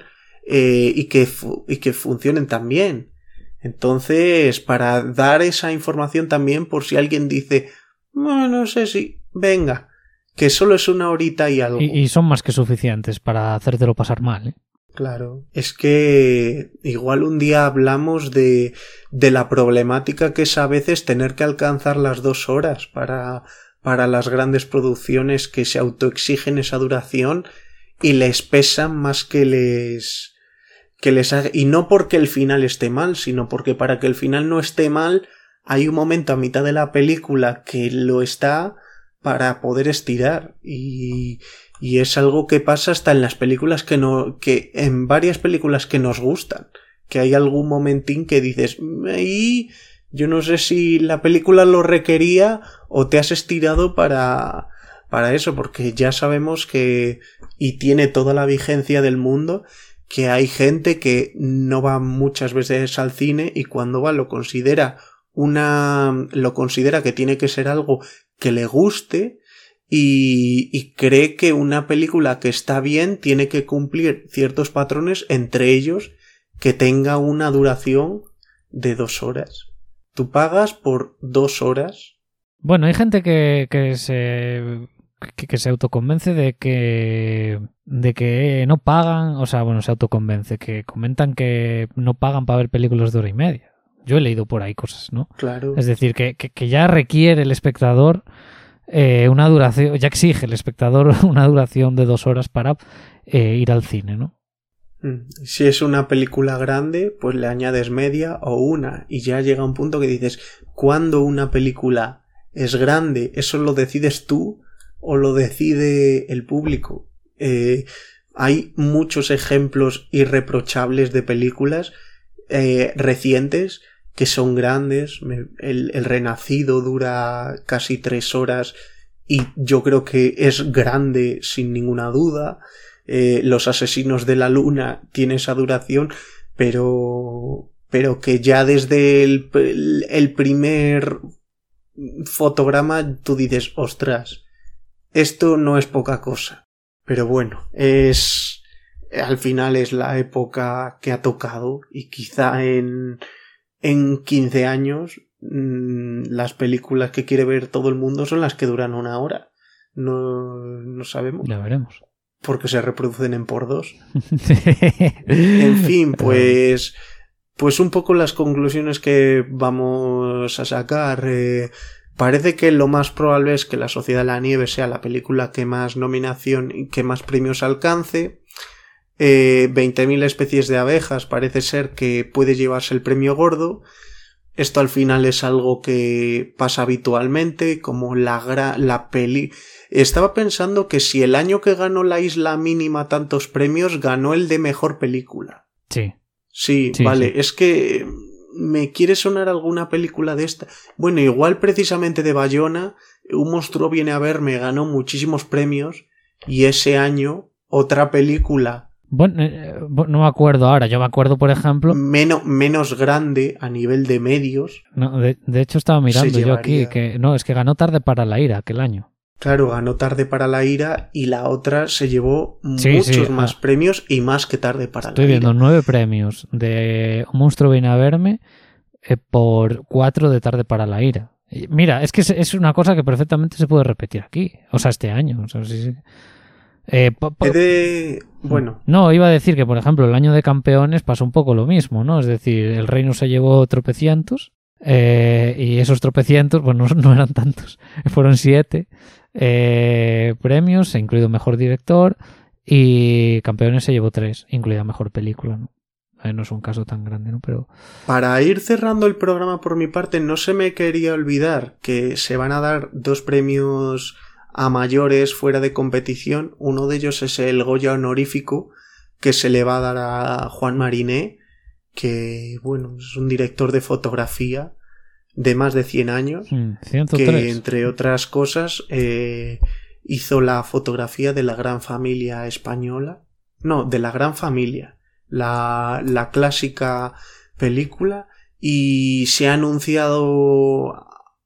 eh, y, que y que funcionen tan bien. Entonces, para dar esa información también por si alguien dice, bueno, no sé si venga, que solo es una horita y algo. Y, son más que suficientes para hacértelo pasar mal. ¿eh? Claro, es que igual un día hablamos de, de la problemática que es a veces tener que alcanzar las dos horas para, para las grandes producciones que se autoexigen esa duración y les pesan más que les que les y no porque el final esté mal, sino porque para que el final no esté mal hay un momento a mitad de la película que lo está para poder estirar y, y es algo que pasa hasta en las películas que no que en varias películas que nos gustan que hay algún momentín que dices y yo no sé si la película lo requería o te has estirado para para eso porque ya sabemos que y tiene toda la vigencia del mundo que hay gente que no va muchas veces al cine y cuando va lo considera una lo considera que tiene que ser algo que le guste y, cree que una película que está bien tiene que cumplir ciertos patrones, entre ellos que tenga una duración de dos horas. Tú pagas por dos horas. Bueno, hay gente que, que se que, que, se autoconvence de que de que no pagan, o sea, bueno, se autoconvence, que comentan que no pagan para ver películas de hora y media. Yo he leído por ahí cosas, ¿no? Claro. Es decir, que, que ya requiere el espectador eh, una duración, ya exige el espectador una duración de dos horas para eh, ir al cine, ¿no? Mm. Si es una película grande, pues le añades media o una y ya llega un punto que dices, ¿cuándo una película es grande? ¿Eso lo decides tú o lo decide el público? Eh, hay muchos ejemplos irreprochables de películas recientes que son grandes. El, el, Renacido dura casi tres horas y yo creo que es grande sin ninguna duda. Eh, Los Asesinos de la Luna tiene esa duración, pero pero que ya desde el, el primer fotograma tú dices, ostras, esto no es poca cosa. Pero bueno, es al final es la época que ha tocado y quizá en en 15 años mmm, las películas que quiere ver todo el mundo son las que duran una hora. No, no sabemos. Ya veremos. Porque se reproducen en por dos. en fin, pues. Pues un poco las conclusiones que vamos a sacar. Eh, parece que lo más probable es que La Sociedad de la Nieve sea la película que más nominación y que más premios alcance. Eh, 20.000 especies de abejas parece ser que puede llevarse el premio gordo. Esto al final es algo que pasa habitualmente, como la, la peli. Estaba pensando que si el año que ganó la isla mínima tantos premios, ganó el de mejor película. Sí. Sí, vale. Es que me quiere sonar alguna película de esta. Bueno, igual precisamente de Bayona, un monstruo viene a verme, ganó muchísimos premios y ese año otra película bueno, eh, no me acuerdo ahora. Yo me acuerdo, por ejemplo. Menos, menos grande a nivel de medios. No, de, hecho, estaba mirando yo aquí que. No, es que ganó tarde para la ira aquel año. Claro, ganó tarde para la ira y la otra se llevó muchos más ah. premios y más que tarde para la ira. Estoy viendo nueve premios de Un monstruo viene a verme eh, por cuatro de tarde para la ira. mira, es que es, una cosa que perfectamente se puede repetir aquí. O sea, este año. O sea, sí, eh, de... Bueno. No, iba a decir que, por ejemplo, el año de campeones pasó un poco lo mismo, ¿no? Es decir, el reino se llevó tropecientos eh, y esos tropecientos, bueno, no eran tantos, fueron siete eh, premios, incluido mejor director, y campeones se llevó tres, incluida mejor película, ¿no? Eh, no es un caso tan grande, ¿no? Pero. Para ir cerrando el programa por mi parte, no se me quería olvidar que se van a dar dos premios a mayores fuera de competición. Uno de ellos es el Goya honorífico que se le va a dar a Juan Mariné, que bueno, es un director de fotografía de más de 100 años, mm, que entre otras cosas eh, hizo la fotografía de la gran familia española, no, de la gran familia, la, la clásica película, y se ha anunciado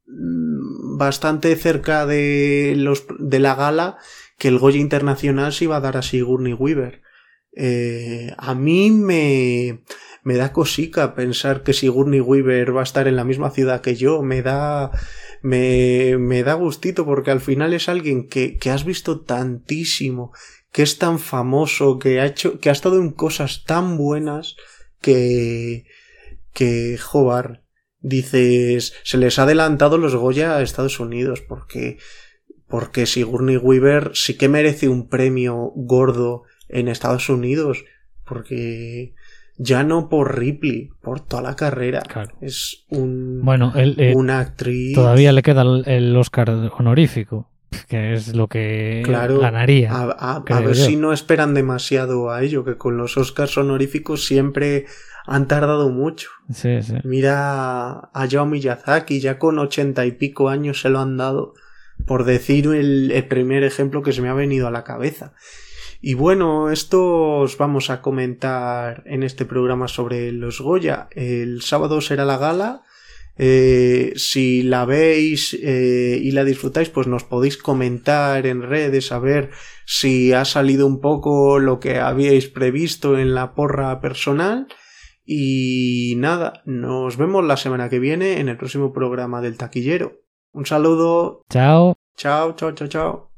bastante cerca de, los, de la gala que el Goya Internacional se iba a dar a Sigourney Weaver. Eh, a mí me, me da cosica pensar que Sigourney Weaver va a estar en la misma ciudad que yo. Me da, me, me da gustito porque al final es alguien que, que has visto tantísimo, que es tan famoso, que ha hecho, que ha estado en cosas tan buenas que, que, joder, dices, se les ha adelantado los Goya a Estados Unidos porque, porque Sigourney Weaver sí que merece un premio gordo en Estados Unidos porque ya no por Ripley, por toda la carrera. Es un, bueno, eh, una actriz. Todavía le queda el Oscar honorífico, que es lo que ganaría. A, ver si no esperan demasiado a ello, que con los Oscars honoríficos siempre han tardado mucho. Sí, sí. Mira a Joe Miyazaki, ya con ochenta y pico años se lo han dado, por decir el primer ejemplo que se me ha venido a la cabeza. Y bueno, esto os vamos a comentar en este programa sobre los Goya. El sábado será la gala. Eh, si la veis eh, y la disfrutáis, pues nos podéis comentar en redes a ver si ha salido un poco lo que habíais previsto en la porra personal. Y nada, nos vemos la semana que viene en el próximo programa del taquillero. Un saludo. Chao. Chao, chao, chao, chao.